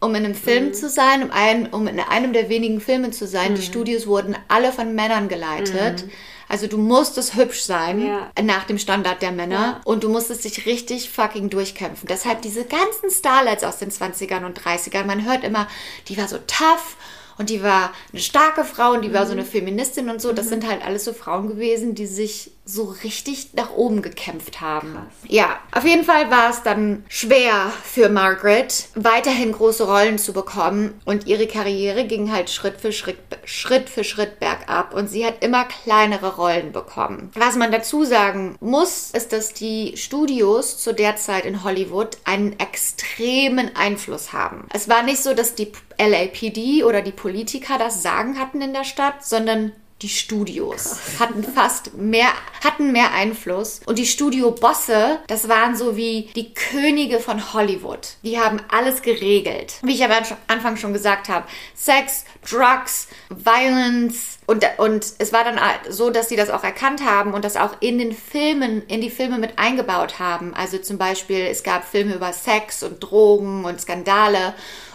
um in einem Film mhm. zu sein, um, ein, um in einem der wenigen Filme zu sein. Mhm. Die Studios wurden alle von Männern geleitet. Mhm. Also du musstest hübsch sein ja. nach dem Standard der Männer ja. und du musstest dich richtig fucking durchkämpfen. Deshalb diese ganzen Starlights aus den 20ern und 30ern, man hört immer, die war so tough und die war eine starke Frau und die war so eine Feministin und so. Das sind halt alles so Frauen gewesen, die sich so richtig nach oben gekämpft haben. Krass. Ja, auf jeden Fall war es dann schwer für Margaret, weiterhin große Rollen zu bekommen und ihre Karriere ging halt Schritt für Schritt, Schritt für Schritt bergab und sie hat immer kleinere Rollen bekommen. Was man dazu sagen muss, ist, dass die Studios zu der Zeit in Hollywood einen extremen Einfluss haben. Es war nicht so, dass die LAPD oder die Politiker das Sagen hatten in der Stadt, sondern die Studios hatten fast mehr, hatten mehr Einfluss. Und die Studiobosse, das waren so wie die Könige von Hollywood. Die haben alles geregelt. Wie ich am Anfang schon gesagt habe, Sex, Drugs, Violence. Und, und es war dann so, dass sie das auch erkannt haben und das auch in den Filmen, in die Filme mit eingebaut haben. Also zum Beispiel, es gab Filme über Sex und Drogen und Skandale.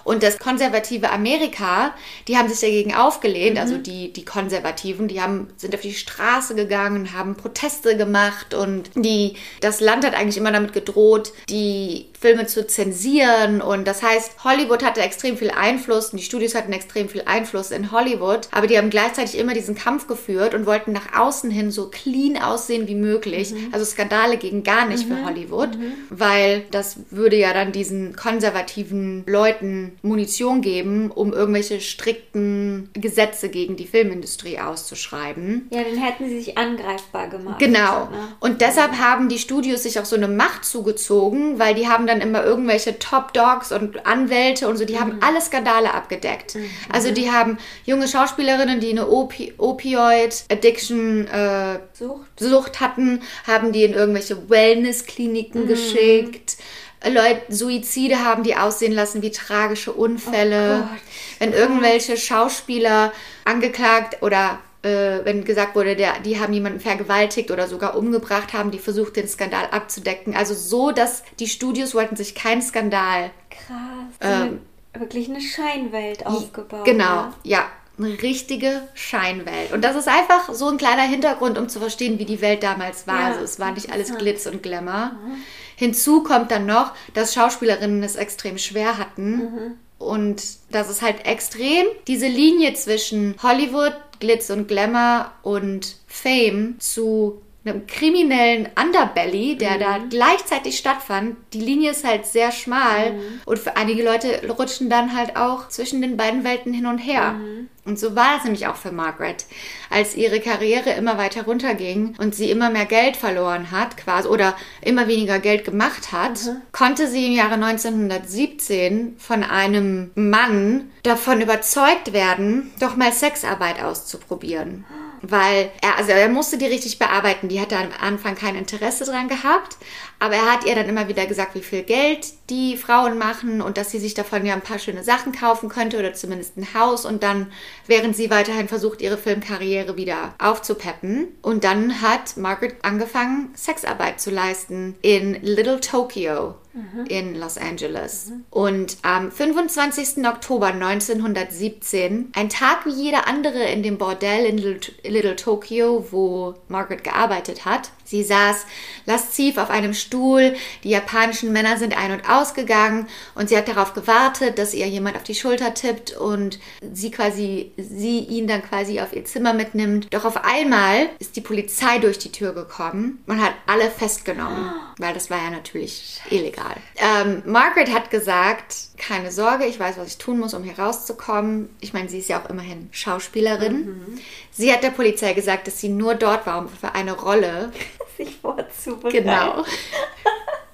Und das konservative Amerika, die haben sich dagegen aufgelehnt, mhm. also die, die Konservativen, die haben, sind auf die Straße gegangen, haben Proteste gemacht und die, das Land hat eigentlich immer damit gedroht, die Filme zu zensieren. Und das heißt, Hollywood hatte extrem viel Einfluss und die Studios hatten extrem viel Einfluss in Hollywood, aber die haben gleichzeitig immer diesen Kampf geführt und wollten nach außen hin so clean aussehen wie möglich. Mhm. Also Skandale gingen gar nicht mhm. für Hollywood, mhm. weil das würde ja dann diesen konservativen Leuten Munition geben, um irgendwelche strikten Gesetze gegen die Filmindustrie auszuschreiben. Ja, dann hätten sie sich angreifbar gemacht. Genau. Ne? Und deshalb haben die Studios sich auch so eine Macht zugezogen, weil die haben dann immer irgendwelche Top Dogs und Anwälte und so, die mhm. haben alle Skandale abgedeckt. Mhm. Also die haben junge Schauspielerinnen, die eine Opi Opioid-Addiction äh, Sucht. Sucht hatten, haben die in irgendwelche Wellness-Kliniken mhm. geschickt. Leute Suizide haben, die aussehen lassen wie tragische Unfälle. Oh wenn irgendwelche Schauspieler angeklagt oder äh, wenn gesagt wurde, der, die haben jemanden vergewaltigt oder sogar umgebracht, haben die versucht, den Skandal abzudecken. Also so, dass die Studios wollten sich keinen Skandal. Krass. Ähm, wirklich eine Scheinwelt aufgebaut. Genau, ja. ja eine richtige Scheinwelt. Und das ist einfach so ein kleiner Hintergrund, um zu verstehen, wie die Welt damals war. Ja, also es war nicht alles Glitz und Glamour. Mhm. Hinzu kommt dann noch, dass Schauspielerinnen es extrem schwer hatten. Mhm. Und dass es halt extrem diese Linie zwischen Hollywood, Glitz und Glamour und Fame zu einem kriminellen Underbelly, der mhm. da gleichzeitig stattfand. Die Linie ist halt sehr schmal mhm. und für einige Leute rutschen dann halt auch zwischen den beiden Welten hin und her. Mhm. Und so war es nämlich auch für Margaret. Als ihre Karriere immer weiter runterging und sie immer mehr Geld verloren hat, quasi, oder immer weniger Geld gemacht hat, mhm. konnte sie im Jahre 1917 von einem Mann davon überzeugt werden, doch mal Sexarbeit auszuprobieren weil er, also er musste die richtig bearbeiten. Die hatte am Anfang kein Interesse dran gehabt, aber er hat ihr dann immer wieder gesagt, wie viel Geld die Frauen machen und dass sie sich davon ja ein paar schöne Sachen kaufen könnte oder zumindest ein Haus und dann, während sie weiterhin versucht, ihre Filmkarriere wieder aufzupeppen. Und dann hat Margaret angefangen, Sexarbeit zu leisten in Little Tokyo mhm. in Los Angeles. Mhm. Und am 25. Oktober 1917, ein Tag wie jeder andere in dem Bordell in Little, Little Tokyo, wo Margaret gearbeitet hat, Sie saß lasziv auf einem Stuhl, die japanischen Männer sind ein- und ausgegangen und sie hat darauf gewartet, dass ihr jemand auf die Schulter tippt und sie quasi, sie ihn dann quasi auf ihr Zimmer mitnimmt. Doch auf einmal ist die Polizei durch die Tür gekommen und hat alle festgenommen, weil das war ja natürlich illegal. Ähm, Margaret hat gesagt, keine Sorge, ich weiß, was ich tun muss, um hier rauszukommen. Ich meine, sie ist ja auch immerhin Schauspielerin. Mhm. Sie hat der Polizei gesagt, dass sie nur dort war, um für eine Rolle sich vorzubereiten. Genau.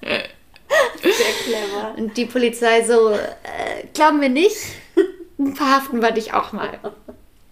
Sehr clever. Und die Polizei so, äh, glauben wir nicht, verhaften wir dich auch mal.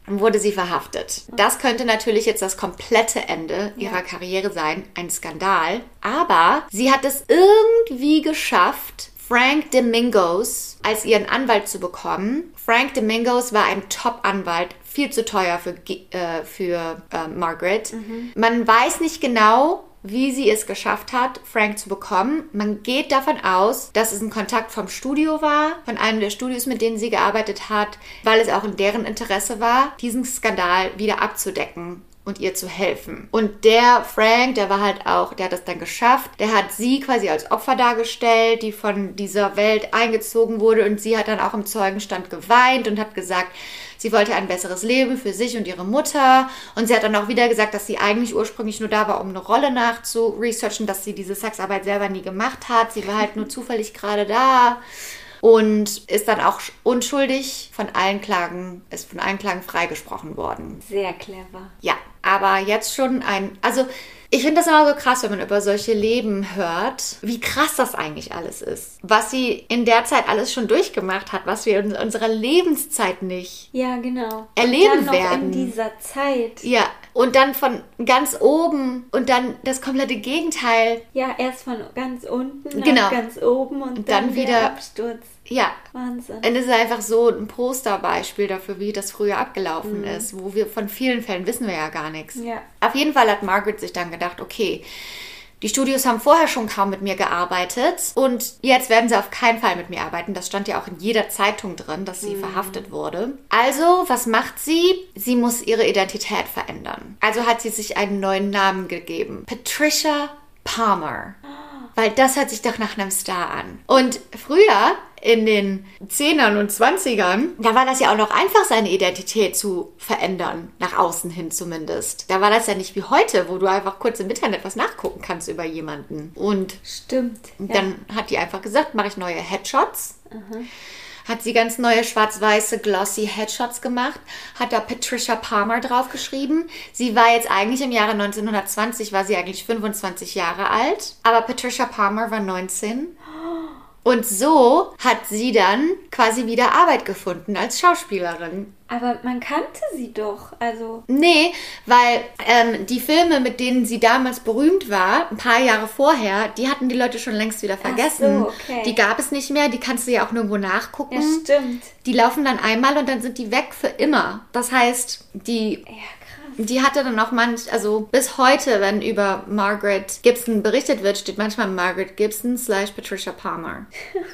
Wurde sie verhaftet. Das könnte natürlich jetzt das komplette Ende ihrer ja. Karriere sein, ein Skandal. Aber sie hat es irgendwie geschafft, Frank Domingos als ihren Anwalt zu bekommen. Frank Domingos war ein Top-Anwalt, viel zu teuer für, äh, für äh, Margaret. Mhm. Man weiß nicht genau, wie sie es geschafft hat, Frank zu bekommen. Man geht davon aus, dass es ein Kontakt vom Studio war, von einem der Studios, mit denen sie gearbeitet hat, weil es auch in deren Interesse war, diesen Skandal wieder abzudecken und ihr zu helfen. Und der Frank, der war halt auch, der hat das dann geschafft. Der hat sie quasi als Opfer dargestellt, die von dieser Welt eingezogen wurde. Und sie hat dann auch im Zeugenstand geweint und hat gesagt, sie wollte ein besseres Leben für sich und ihre Mutter. Und sie hat dann auch wieder gesagt, dass sie eigentlich ursprünglich nur da war, um eine Rolle nachzuresearchen, dass sie diese Sexarbeit selber nie gemacht hat. Sie war halt nur zufällig gerade da und ist dann auch unschuldig von allen Klagen, ist von allen Klagen freigesprochen worden. Sehr clever. Ja, aber jetzt schon ein, also ich finde das immer so krass, wenn man über solche Leben hört, wie krass das eigentlich alles ist. Was sie in der Zeit alles schon durchgemacht hat, was wir in unserer Lebenszeit nicht ja, genau. erleben werden. In dieser Zeit. Ja, und dann von ganz oben und dann das komplette Gegenteil. Ja, erst von ganz unten Genau. ganz oben und, Und dann, dann wieder wieder- Absturz. Ja, Wahnsinn. Und es ist einfach so ein Posterbeispiel dafür, wie das früher abgelaufen ist, wo wir von vielen Fällen wissen wir ja gar nichts. Ja. Auf jeden Fall hat Margaret sich dann gedacht, okay, die Studios haben vorher schon kaum mit mir gearbeitet und jetzt werden sie auf keinen Fall mit mir arbeiten. Das stand ja auch in jeder Zeitung drin, dass sie verhaftet wurde. Also, was macht sie? Sie muss ihre Identität verändern. Also hat sie sich einen neuen Namen gegeben. Patricia Palmer. Weil das hört sich doch nach einem Star an. Und früher, in den 10ern und 20ern, da war das ja auch noch einfach, seine Identität zu verändern. Nach außen hin zumindest. Da war das ja nicht wie heute, wo du einfach kurz im Internet was nachgucken kannst über jemanden. Und Stimmt. Ja. dann hat die einfach gesagt, mache ich neue Headshots. Hat sie ganz neue schwarz-weiße glossy Headshots gemacht, hat da Patricia Palmer draufgeschrieben. Sie war jetzt eigentlich im Jahre 1920, war sie eigentlich 25 Jahre alt, aber Patricia Palmer war 19. Und so hat sie dann quasi wieder Arbeit gefunden als Schauspielerin. Aber man kannte sie doch. Also, Nee, weil ähm, die Filme, mit denen sie damals berühmt war, ein paar Jahre vorher, die hatten die Leute schon längst wieder vergessen. so, okay. Die gab es nicht mehr, die kannst du ja auch nirgendwo nachgucken. ja, stimmt. Die laufen dann einmal und dann sind die weg für immer. Das heißt, die Ja. Die hatte dann auch manch, also bis heute, wenn über Margaret Gibson berichtet wird, steht manchmal Margaret Gibson slash Patricia Palmer.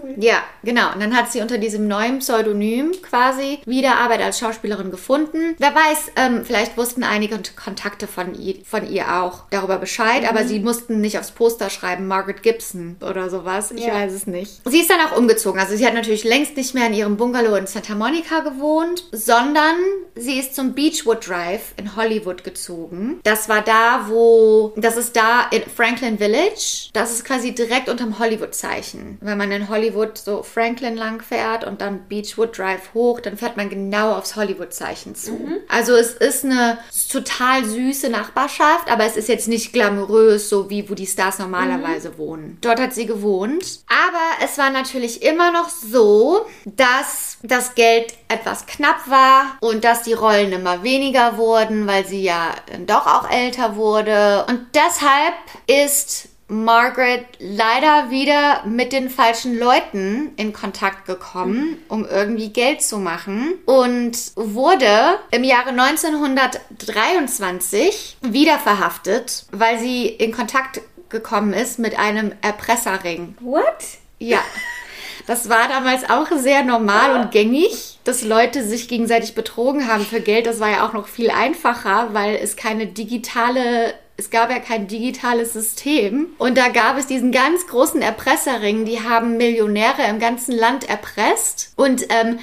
Cool. Ja, genau. Und dann hat sie unter diesem neuen Pseudonym quasi wieder Arbeit als Schauspielerin gefunden. Wer weiß, ähm, vielleicht wussten einige Kontakte von ihr, von ihr auch darüber Bescheid, aber sie mussten nicht aufs Poster schreiben Margaret Gibson oder sowas. Ich Ja. weiß es nicht. Sie ist dann auch umgezogen. Also sie hat natürlich längst nicht mehr in ihrem Bungalow in Santa Monica gewohnt, sondern sie ist zum Beechwood Drive in Hollywood gezogen. Das war da, wo, das ist da in Franklin Village. Das ist quasi direkt unterm Hollywood-Zeichen. Wenn man in Hollywood so Franklin lang fährt und dann Beechwood Drive hoch, dann fährt man genau aufs Hollywood-Zeichen zu. Also es ist eine total süße Nachbarschaft, aber es ist jetzt nicht glamourös, so wie wo die Stars normalerweise wohnen. Dort hat sie gewohnt. Aber es war natürlich immer noch so, dass das Geld etwas knapp war und dass die Rollen immer weniger wurden, weil sie ja doch auch älter wurde. Und deshalb ist Margaret leider wieder mit den falschen Leuten in Kontakt gekommen, um irgendwie Geld zu machen und wurde im Jahre 1923 wieder verhaftet, weil sie in Kontakt gekommen ist mit einem Erpresserring. What? Ja. Das war damals auch sehr normal und gängig, dass Leute sich gegenseitig betrogen haben für Geld. Das war ja auch noch viel einfacher, weil es keine digitale, es gab ja kein digitales System. Und da gab es diesen ganz großen Erpresserring, die haben Millionäre im ganzen Land erpresst. Und ähm,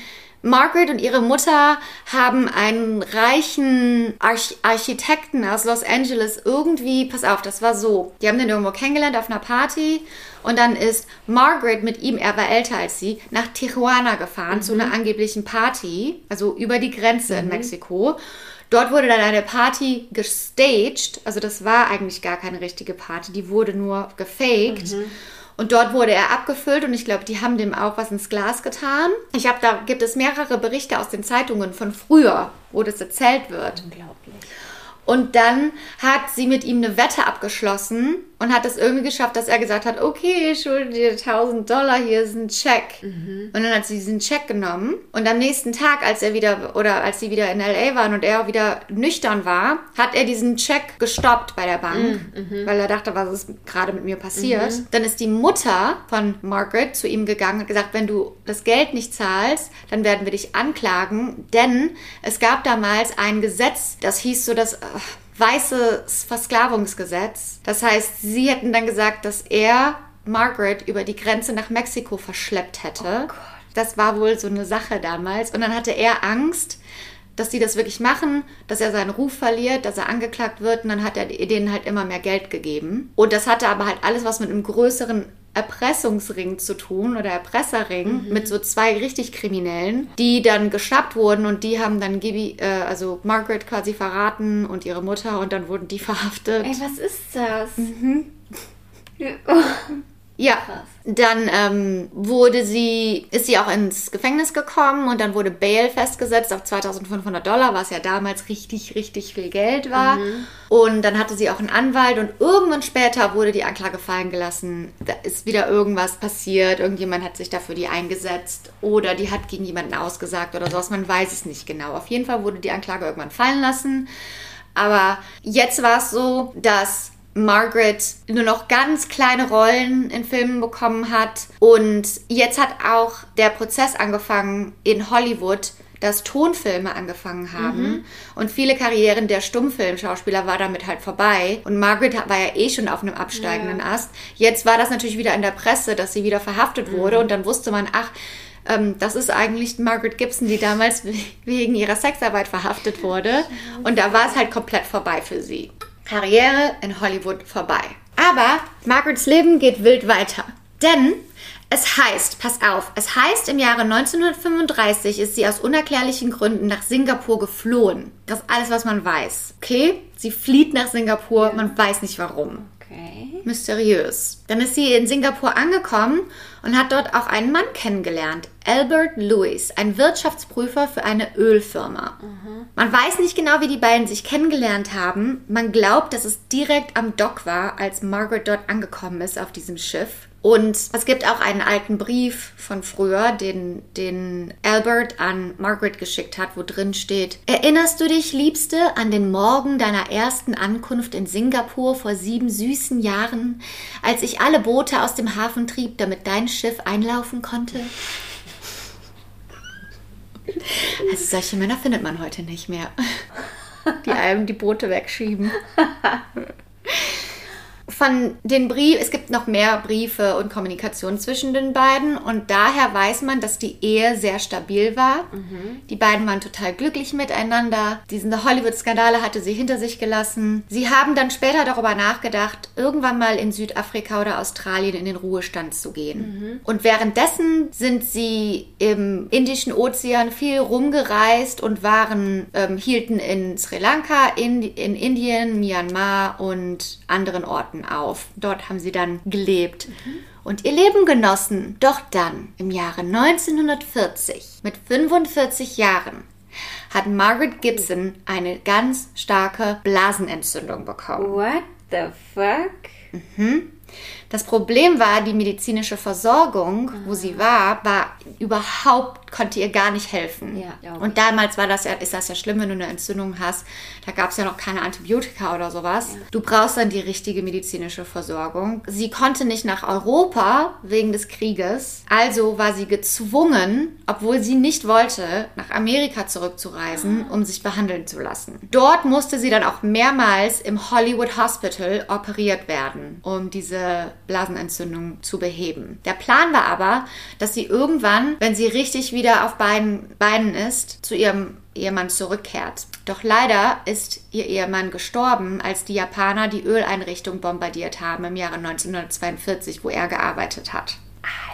Margaret und ihre Mutter haben einen reichen Arch Architekten aus Los Angeles irgendwie, pass auf, das war so. Die haben den irgendwo kennengelernt auf einer Party und dann ist Margaret mit ihm, er war älter als sie, nach Tijuana gefahren zu einer angeblichen Party, also über die Grenze in Mexiko. Dort wurde dann eine Party gestaged, also das war eigentlich gar keine richtige Party, die wurde nur gefaked. Und dort wurde er abgefüllt und ich glaube, die haben dem auch was ins Glas getan. Ich habe da gibt es mehrere Berichte aus den Zeitungen von früher, wo das erzählt wird. Unglaublich. Und dann hat sie mit ihm eine Wette abgeschlossen, und hat es irgendwie geschafft, dass er gesagt hat, okay, ich schulde dir 1000 Dollar, hier ist ein Check. Und dann hat sie diesen Check genommen und am nächsten Tag, als er wieder oder als sie wieder in LA waren und er auch wieder nüchtern war, hat er diesen Check gestoppt bei der Bank, weil er dachte, was ist gerade mit mir passiert. Dann ist die Mutter von Margaret zu ihm gegangen und gesagt, wenn du das Geld nicht zahlst, dann werden wir dich anklagen, denn es gab damals ein Gesetz, das hieß so das äh, weißes Versklavungsgesetz. Das heißt, sie hätten dann gesagt, dass er Margaret über die Grenze nach Mexiko verschleppt hätte. das war wohl so eine Sache damals. Und dann hatte er Angst, dass sie das wirklich machen, dass er seinen Ruf verliert, dass er angeklagt wird und dann hat er denen halt immer mehr Geld gegeben. Und das hatte aber halt alles was mit einem größeren Erpressungsring zu tun oder Erpresserring mit so zwei richtig Kriminellen, die dann geschnappt wurden und die haben dann Gibby, äh, also Margaret quasi verraten und ihre Mutter und dann wurden die verhaftet. Ey, was ist das? Ja, dann ähm, wurde sie, ist sie auch ins Gefängnis gekommen und dann wurde Bail festgesetzt auf 2500 Dollar, was ja damals richtig, richtig viel Geld war. Und dann hatte sie auch einen Anwalt und irgendwann später wurde die Anklage fallen gelassen. Da ist wieder irgendwas passiert, irgendjemand hat sich dafür die eingesetzt oder die hat gegen jemanden ausgesagt oder sowas, man weiß es nicht genau. Auf jeden Fall wurde die Anklage irgendwann fallen lassen. Aber jetzt war es so, dass Margaret nur noch ganz kleine Rollen in Filmen bekommen hat. Und jetzt hat auch der Prozess angefangen in Hollywood, dass Tonfilme angefangen haben. Und viele Karrieren der Stummfilmschauspieler war damit halt vorbei. Und Margaret war ja eh schon auf einem absteigenden Ast. Jetzt war das natürlich wieder in der Presse, dass sie wieder verhaftet wurde. Und dann wusste man, ach, ähm, das ist eigentlich Margaret Gibson, die damals wegen ihrer Sexarbeit verhaftet wurde. Und da war es halt komplett vorbei für sie. Karriere in Hollywood vorbei. Aber Margarets Leben geht wild weiter. Denn es heißt, pass auf, es heißt, im Jahre 1935 ist sie aus unerklärlichen Gründen nach Singapur geflohen. Das ist alles, was man weiß. Okay? Sie flieht nach Singapur, man weiß nicht warum. Okay. Mysteriös. Dann ist sie in Singapur angekommen und hat dort auch einen Mann kennengelernt. Albert Lewis, ein Wirtschaftsprüfer für eine Ölfirma. Man weiß nicht genau, wie die beiden sich kennengelernt haben. Man glaubt, dass es direkt am Dock war, als Margaret dort angekommen ist auf diesem Schiff. Und es gibt auch einen alten Brief von früher, den, den Albert an Margaret geschickt hat, wo drin steht, Erinnerst du dich, Liebste, an den Morgen deiner ersten Ankunft in Singapur vor sieben süßen Jahren, als ich alle Boote aus dem Hafen trieb, damit dein Schiff einlaufen konnte? Also solche Männer findet man heute nicht mehr, die einem die Boote wegschieben. Von den Briefen, es gibt noch mehr Briefe und Kommunikation zwischen den beiden und daher weiß man, dass die Ehe sehr stabil war. Die beiden waren total glücklich miteinander. Diese Hollywood-Skandale hatte sie hinter sich gelassen. Sie haben dann später darüber nachgedacht, irgendwann mal in Südafrika oder Australien in den Ruhestand zu gehen. Und währenddessen sind sie im Indischen Ozean viel rumgereist und waren, ähm, hielten in Sri Lanka, in, in Indien, Myanmar und anderen Orten auf. Dort haben sie dann gelebt und ihr Leben genossen. Doch dann, im Jahre 1940, mit 45 Jahren, hat Margaret Gibson eine ganz starke Blasenentzündung bekommen. What the fuck? Das Problem war, die medizinische Versorgung, wo sie war, war überhaupt, konnte ihr gar nicht helfen. Ja, glaub Und damals war das ja, ist das ja schlimm, wenn du eine Entzündung hast. Da gab es ja noch keine Antibiotika oder sowas. Du brauchst dann die richtige medizinische Versorgung. Sie konnte nicht nach Europa wegen des Krieges. Also war sie gezwungen, obwohl sie nicht wollte, nach Amerika zurückzureisen, um sich behandeln zu lassen. Dort musste sie dann auch mehrmals im Hollywood Hospital operiert werden, um diese Blasenentzündung zu beheben. Der Plan war aber, dass sie irgendwann, wenn sie richtig wieder auf beiden Beinen ist, zu ihrem Ehemann zurückkehrt. Doch leider ist ihr Ehemann gestorben, als die Japaner die Öleinrichtung bombardiert haben im Jahre 1942, wo er gearbeitet hat.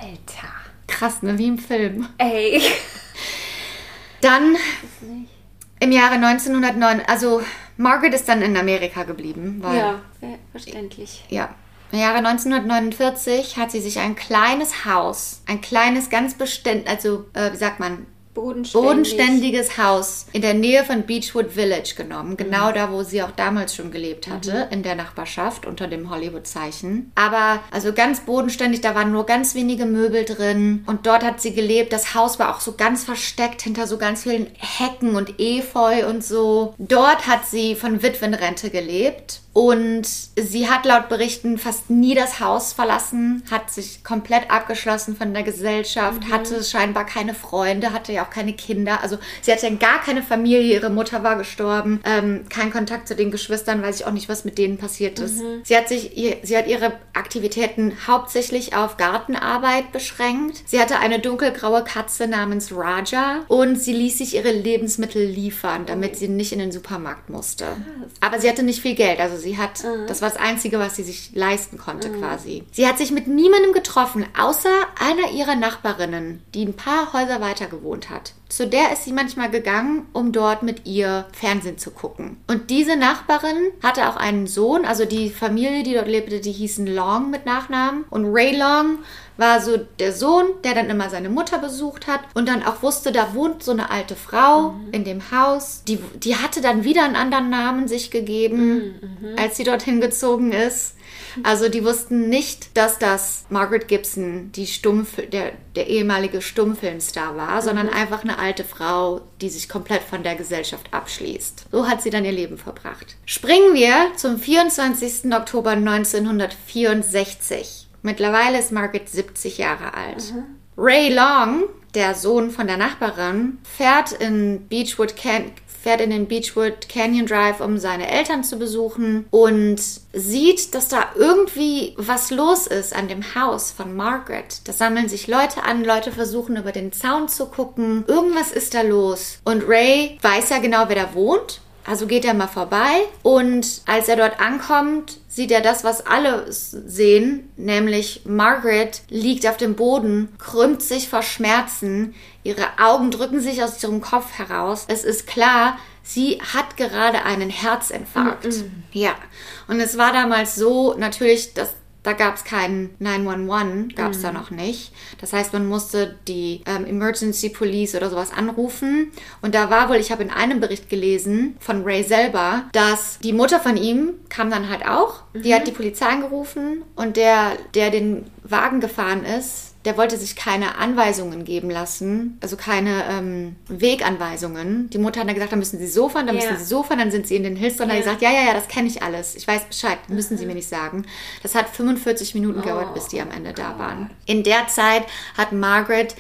Alter. Krass, ne? Wie im Film. Ey. Dann im Jahre 1909, also Margaret ist dann in Amerika geblieben, weil Ja, verständlich. Ja. Im Jahre 1949 hat sie sich ein kleines Haus, ein kleines, ganz bestimmt, also äh, wie sagt man, Bodenständig. bodenständiges Haus in der Nähe von Beechwood Village genommen. Genau mhm. da, wo sie auch damals schon gelebt hatte, mhm. in der Nachbarschaft unter dem Hollywood-Zeichen. Aber also ganz bodenständig, da waren nur ganz wenige Möbel drin. Und dort hat sie gelebt. Das Haus war auch so ganz versteckt hinter so ganz vielen Hecken und Efeu und so. Dort hat sie von Witwenrente gelebt. Und sie hat laut Berichten fast nie das Haus verlassen, hat sich komplett abgeschlossen von der Gesellschaft, mhm. hatte scheinbar keine Freunde, hatte ja auch keine Kinder. Also sie hatte gar keine Familie, ihre Mutter war gestorben, ähm, kein Kontakt zu den Geschwistern, weiß ich auch nicht, was mit denen passiert ist. Mhm. Sie hat sich, sie hat ihre Aktivitäten hauptsächlich auf Gartenarbeit beschränkt. Sie hatte eine dunkelgraue Katze namens Raja und sie ließ sich ihre Lebensmittel liefern, damit sie nicht in den Supermarkt musste. Aber sie hatte nicht viel Geld, also Sie hat, mhm. das war das Einzige, was sie sich leisten konnte mhm. quasi. Sie hat sich mit niemandem getroffen, außer einer ihrer Nachbarinnen, die ein paar Häuser weiter gewohnt hat. Zu der ist sie manchmal gegangen, um dort mit ihr Fernsehen zu gucken. Und diese Nachbarin hatte auch einen Sohn, also die Familie, die dort lebte, die hießen Long mit Nachnamen. Und Ray Long war so der Sohn, der dann immer seine Mutter besucht hat und dann auch wusste, da wohnt so eine alte Frau mhm. in dem Haus. Die, die hatte dann wieder einen anderen Namen sich gegeben, mhm. mhm. als sie dorthin gezogen ist. Also die wussten nicht, dass das Margaret Gibson, die Stummf der, der ehemalige Stummfilmstar war, mhm. sondern einfach eine alte Frau, die sich komplett von der Gesellschaft abschließt. So hat sie dann ihr Leben verbracht. Springen wir zum 24. Oktober 1964. Mittlerweile ist Margaret 70 Jahre alt. Mhm. Ray Long, der Sohn von der Nachbarin, fährt in Beechwood Can fährt in den Beechwood Canyon Drive, um seine Eltern zu besuchen und sieht, dass da irgendwie was los ist an dem Haus von Margaret. Da sammeln sich Leute an, Leute versuchen über den Zaun zu gucken. Irgendwas ist da los. Und Ray weiß ja genau, wer da wohnt. Also geht er mal vorbei und als er dort ankommt, sieht er das, was alle sehen, nämlich Margaret liegt auf dem Boden, krümmt sich vor Schmerzen, ihre Augen drücken sich aus ihrem Kopf heraus. Es ist klar, sie hat gerade einen Herzinfarkt. Mm -mm. Ja, und es war damals so, natürlich, dass da gab es keinen 911, gab es mhm. da noch nicht. Das heißt, man musste die ähm, Emergency Police oder sowas anrufen. Und da war wohl, ich habe in einem Bericht gelesen von Ray selber, dass die Mutter von ihm kam dann halt auch. Mhm. Die hat die Polizei angerufen und der, der den Wagen gefahren ist, der wollte sich keine Anweisungen geben lassen, also keine ähm, Weganweisungen. Die Mutter hat dann gesagt, da müssen Sie so fahren, da yeah. müssen Sie so fahren, dann sind Sie in den Hills. Yeah. Dann hat gesagt, ja, ja, ja, das kenne ich alles. Ich weiß Bescheid, müssen Sie mir nicht sagen. Das hat 45 Minuten oh. gedauert, bis die am Ende da waren. In der Zeit hat Margaret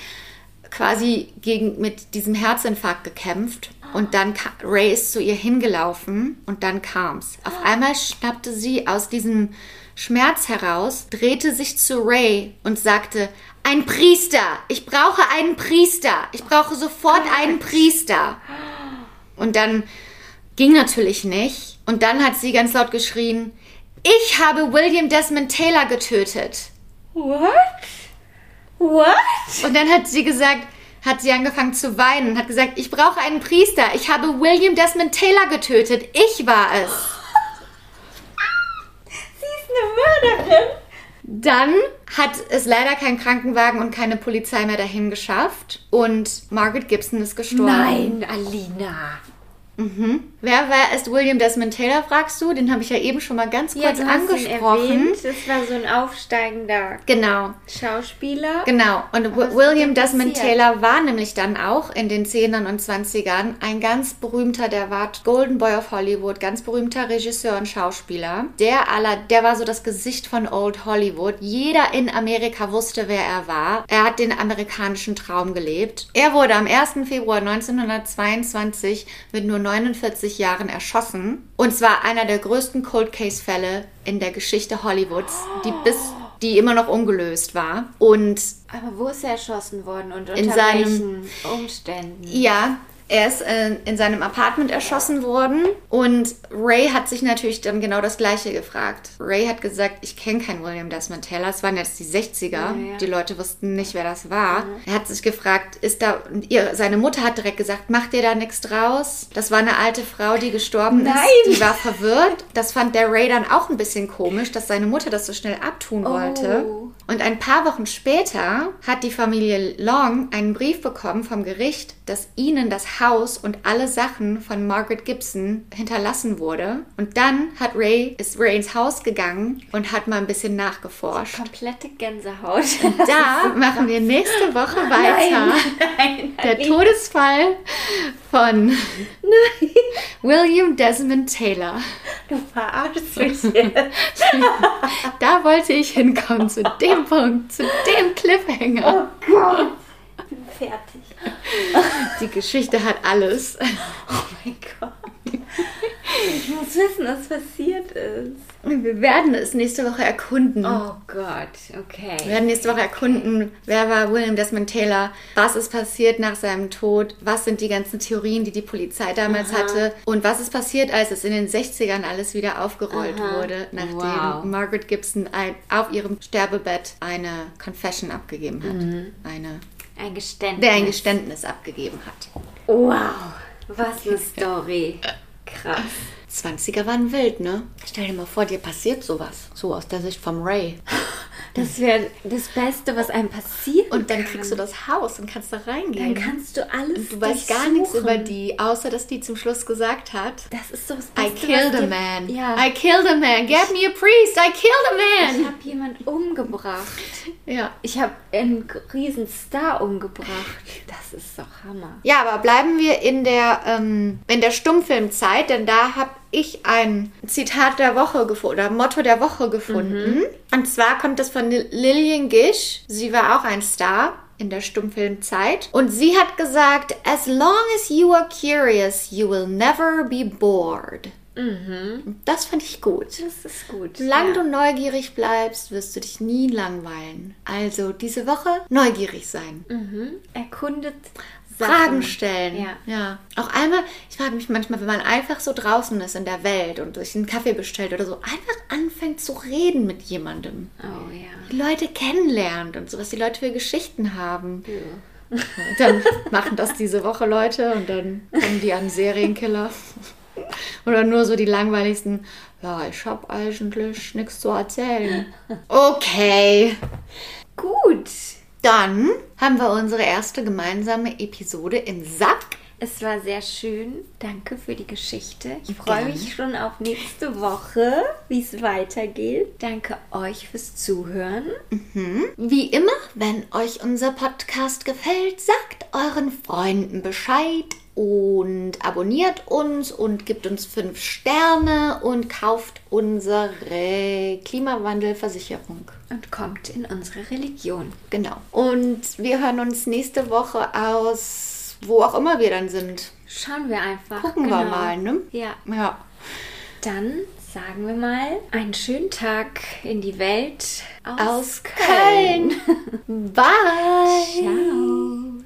quasi gegen, mit diesem Herzinfarkt gekämpft. Und dann Ray ist zu ihr hingelaufen und dann kam's. Auf einmal schnappte sie aus diesem Schmerz heraus, drehte sich zu Ray und sagte, ein Priester. Ich brauche einen Priester. Ich brauche sofort einen Priester. Und dann ging natürlich nicht. Und dann hat sie ganz laut geschrien, ich habe William Desmond Taylor getötet. What? What? Und dann hat sie gesagt, hat sie angefangen zu weinen und hat gesagt, ich brauche einen Priester. Ich habe William Desmond Taylor getötet. Ich war es. sie ist eine Mörderin. Dann hat es leider keinen Krankenwagen und keine Polizei mehr dahin geschafft und Margaret Gibson ist gestorben. Nein, Alina. Mhm. Wer war ist William Desmond Taylor, fragst du? Den habe ich ja eben schon mal ganz kurz ja, angesprochen. Das war so ein aufsteigender genau. Schauspieler. Genau. Und William Desmond Taylor war nämlich dann auch in den 10ern und 20ern ein ganz berühmter, der war Golden Boy of Hollywood, ganz berühmter Regisseur und Schauspieler. Der aller, der war so das Gesicht von Old Hollywood. Jeder in Amerika wusste, wer er war. Er hat den amerikanischen Traum gelebt. Er wurde am 1. Februar 1922 mit nur 49 Jahren erschossen. Und zwar einer der größten Cold Case Fälle in der Geschichte Hollywoods, die bis die immer noch ungelöst war. Und aber wo ist er erschossen worden und unter in seinem, welchen Umständen? Ja, er ist äh, in seinem Apartment erschossen worden und Ray hat sich natürlich dann genau das Gleiche gefragt. Ray hat gesagt, ich kenne keinen William Desmond Taylor. Es waren jetzt die 60er. Ja, ja. Die Leute wussten nicht, wer das war. Mhm. Er hat sich gefragt, ist da. Ihr, seine Mutter hat direkt gesagt, macht ihr da nichts draus? Das war eine alte Frau, die gestorben Nein. ist. Die war verwirrt. Das fand der Ray dann auch ein bisschen komisch, dass seine Mutter das so schnell abtun wollte. Und ein paar Wochen später hat die Familie Long einen Brief bekommen vom Gericht, dass ihnen das Haus und alle Sachen von Margaret Gibson hinterlassen wurde. Und dann hat Ray, ist Ray ins Haus gegangen und hat mal ein bisschen nachgeforscht. Komplette Gänsehaut. Da machen wir nächste Woche weiter. Nein, nein, Der nein. Todesfall von William Desmond Taylor. du verarschst mich. Da wollte ich hinkommen, zu dem Punkt, zu dem Cliffhanger. Oh Gott. Ich bin fertig. Die Geschichte hat alles. Oh mein Gott. Ich muss wissen, was passiert ist. Wir werden es nächste Woche erkunden. Oh Gott, okay. Wir werden nächste Woche erkunden, wer war William Desmond Taylor, was ist passiert nach seinem Tod, was sind die ganzen Theorien, die die Polizei damals hatte und was ist passiert, als es in den 60ern alles wieder aufgerollt Aha. wurde, nachdem Wow. Margaret Gibson ein, auf ihrem Sterbebett eine Confession abgegeben hat. Mhm. Eine, Ein Geständnis. der ein Geständnis abgegeben hat. Wow, was eine Story. Krass. 20er waren wild, ne? Stell dir mal vor, dir passiert sowas. So aus der Sicht vom Ray. Das wäre das Beste, was einem passiert. Und dann kriegst du das Haus und kannst da reingehen. Dann kannst du alles Und du weißt gar nichts durchsuchen. über die, außer dass die zum Schluss gesagt hat, Das ist so das I Beste, killed was a man. Ja. I killed a man. Get me a priest. I killed a ich man. habe jemand umgebracht. Ja. Ich habe einen riesen Star umgebracht. Das ist doch Hammer. Ja, aber bleiben wir in der, ähm, in der Stummfilmzeit, denn da habe ich ein Zitat der Woche gefunden, oder Motto der Woche gefunden. Und zwar kommt das von Lil- Lillian Gish. Sie war auch ein Star in der Stummfilmzeit. Und sie hat gesagt, as long as you are curious, you will never be bored. Und Das fand ich gut. Das ist gut. Solange ja. du neugierig bleibst, wirst du dich nie langweilen. Also diese Woche neugierig sein. mhm. erkundet Fragen stellen. Ja. ja. Auch einmal, ich frage mich manchmal, wenn man einfach so draußen ist in der Welt und sich einen Kaffee bestellt oder so, einfach anfängt zu reden mit jemandem. Oh ja. Die Leute kennenlernt und so, was die Leute für Geschichten haben. ja. Dann machen das diese Woche Leute und dann kommen die an Serienkiller. Oder nur so die langweiligsten, ja, ich habe eigentlich nichts zu erzählen. Okay. Gut. Dann haben wir unsere erste gemeinsame Episode im Sack. Es war sehr schön. Danke für die Geschichte. Ich freue mich schon auf nächste Woche, wie es weitergeht. Danke euch fürs Zuhören. Wie immer, wenn euch unser Podcast gefällt, sagt euren Freunden Bescheid und abonniert uns und gibt uns fünf Sterne und kauft unsere Klimawandelversicherung. Und kommt in unsere Religion. Genau. Und wir hören uns nächste Woche aus, wo auch immer wir dann sind. Schauen wir einfach. Gucken wir mal, ne? Ja. Ja. Dann sagen wir mal einen schönen Tag in die Welt aus, Aus Köln. Bye. Ciao.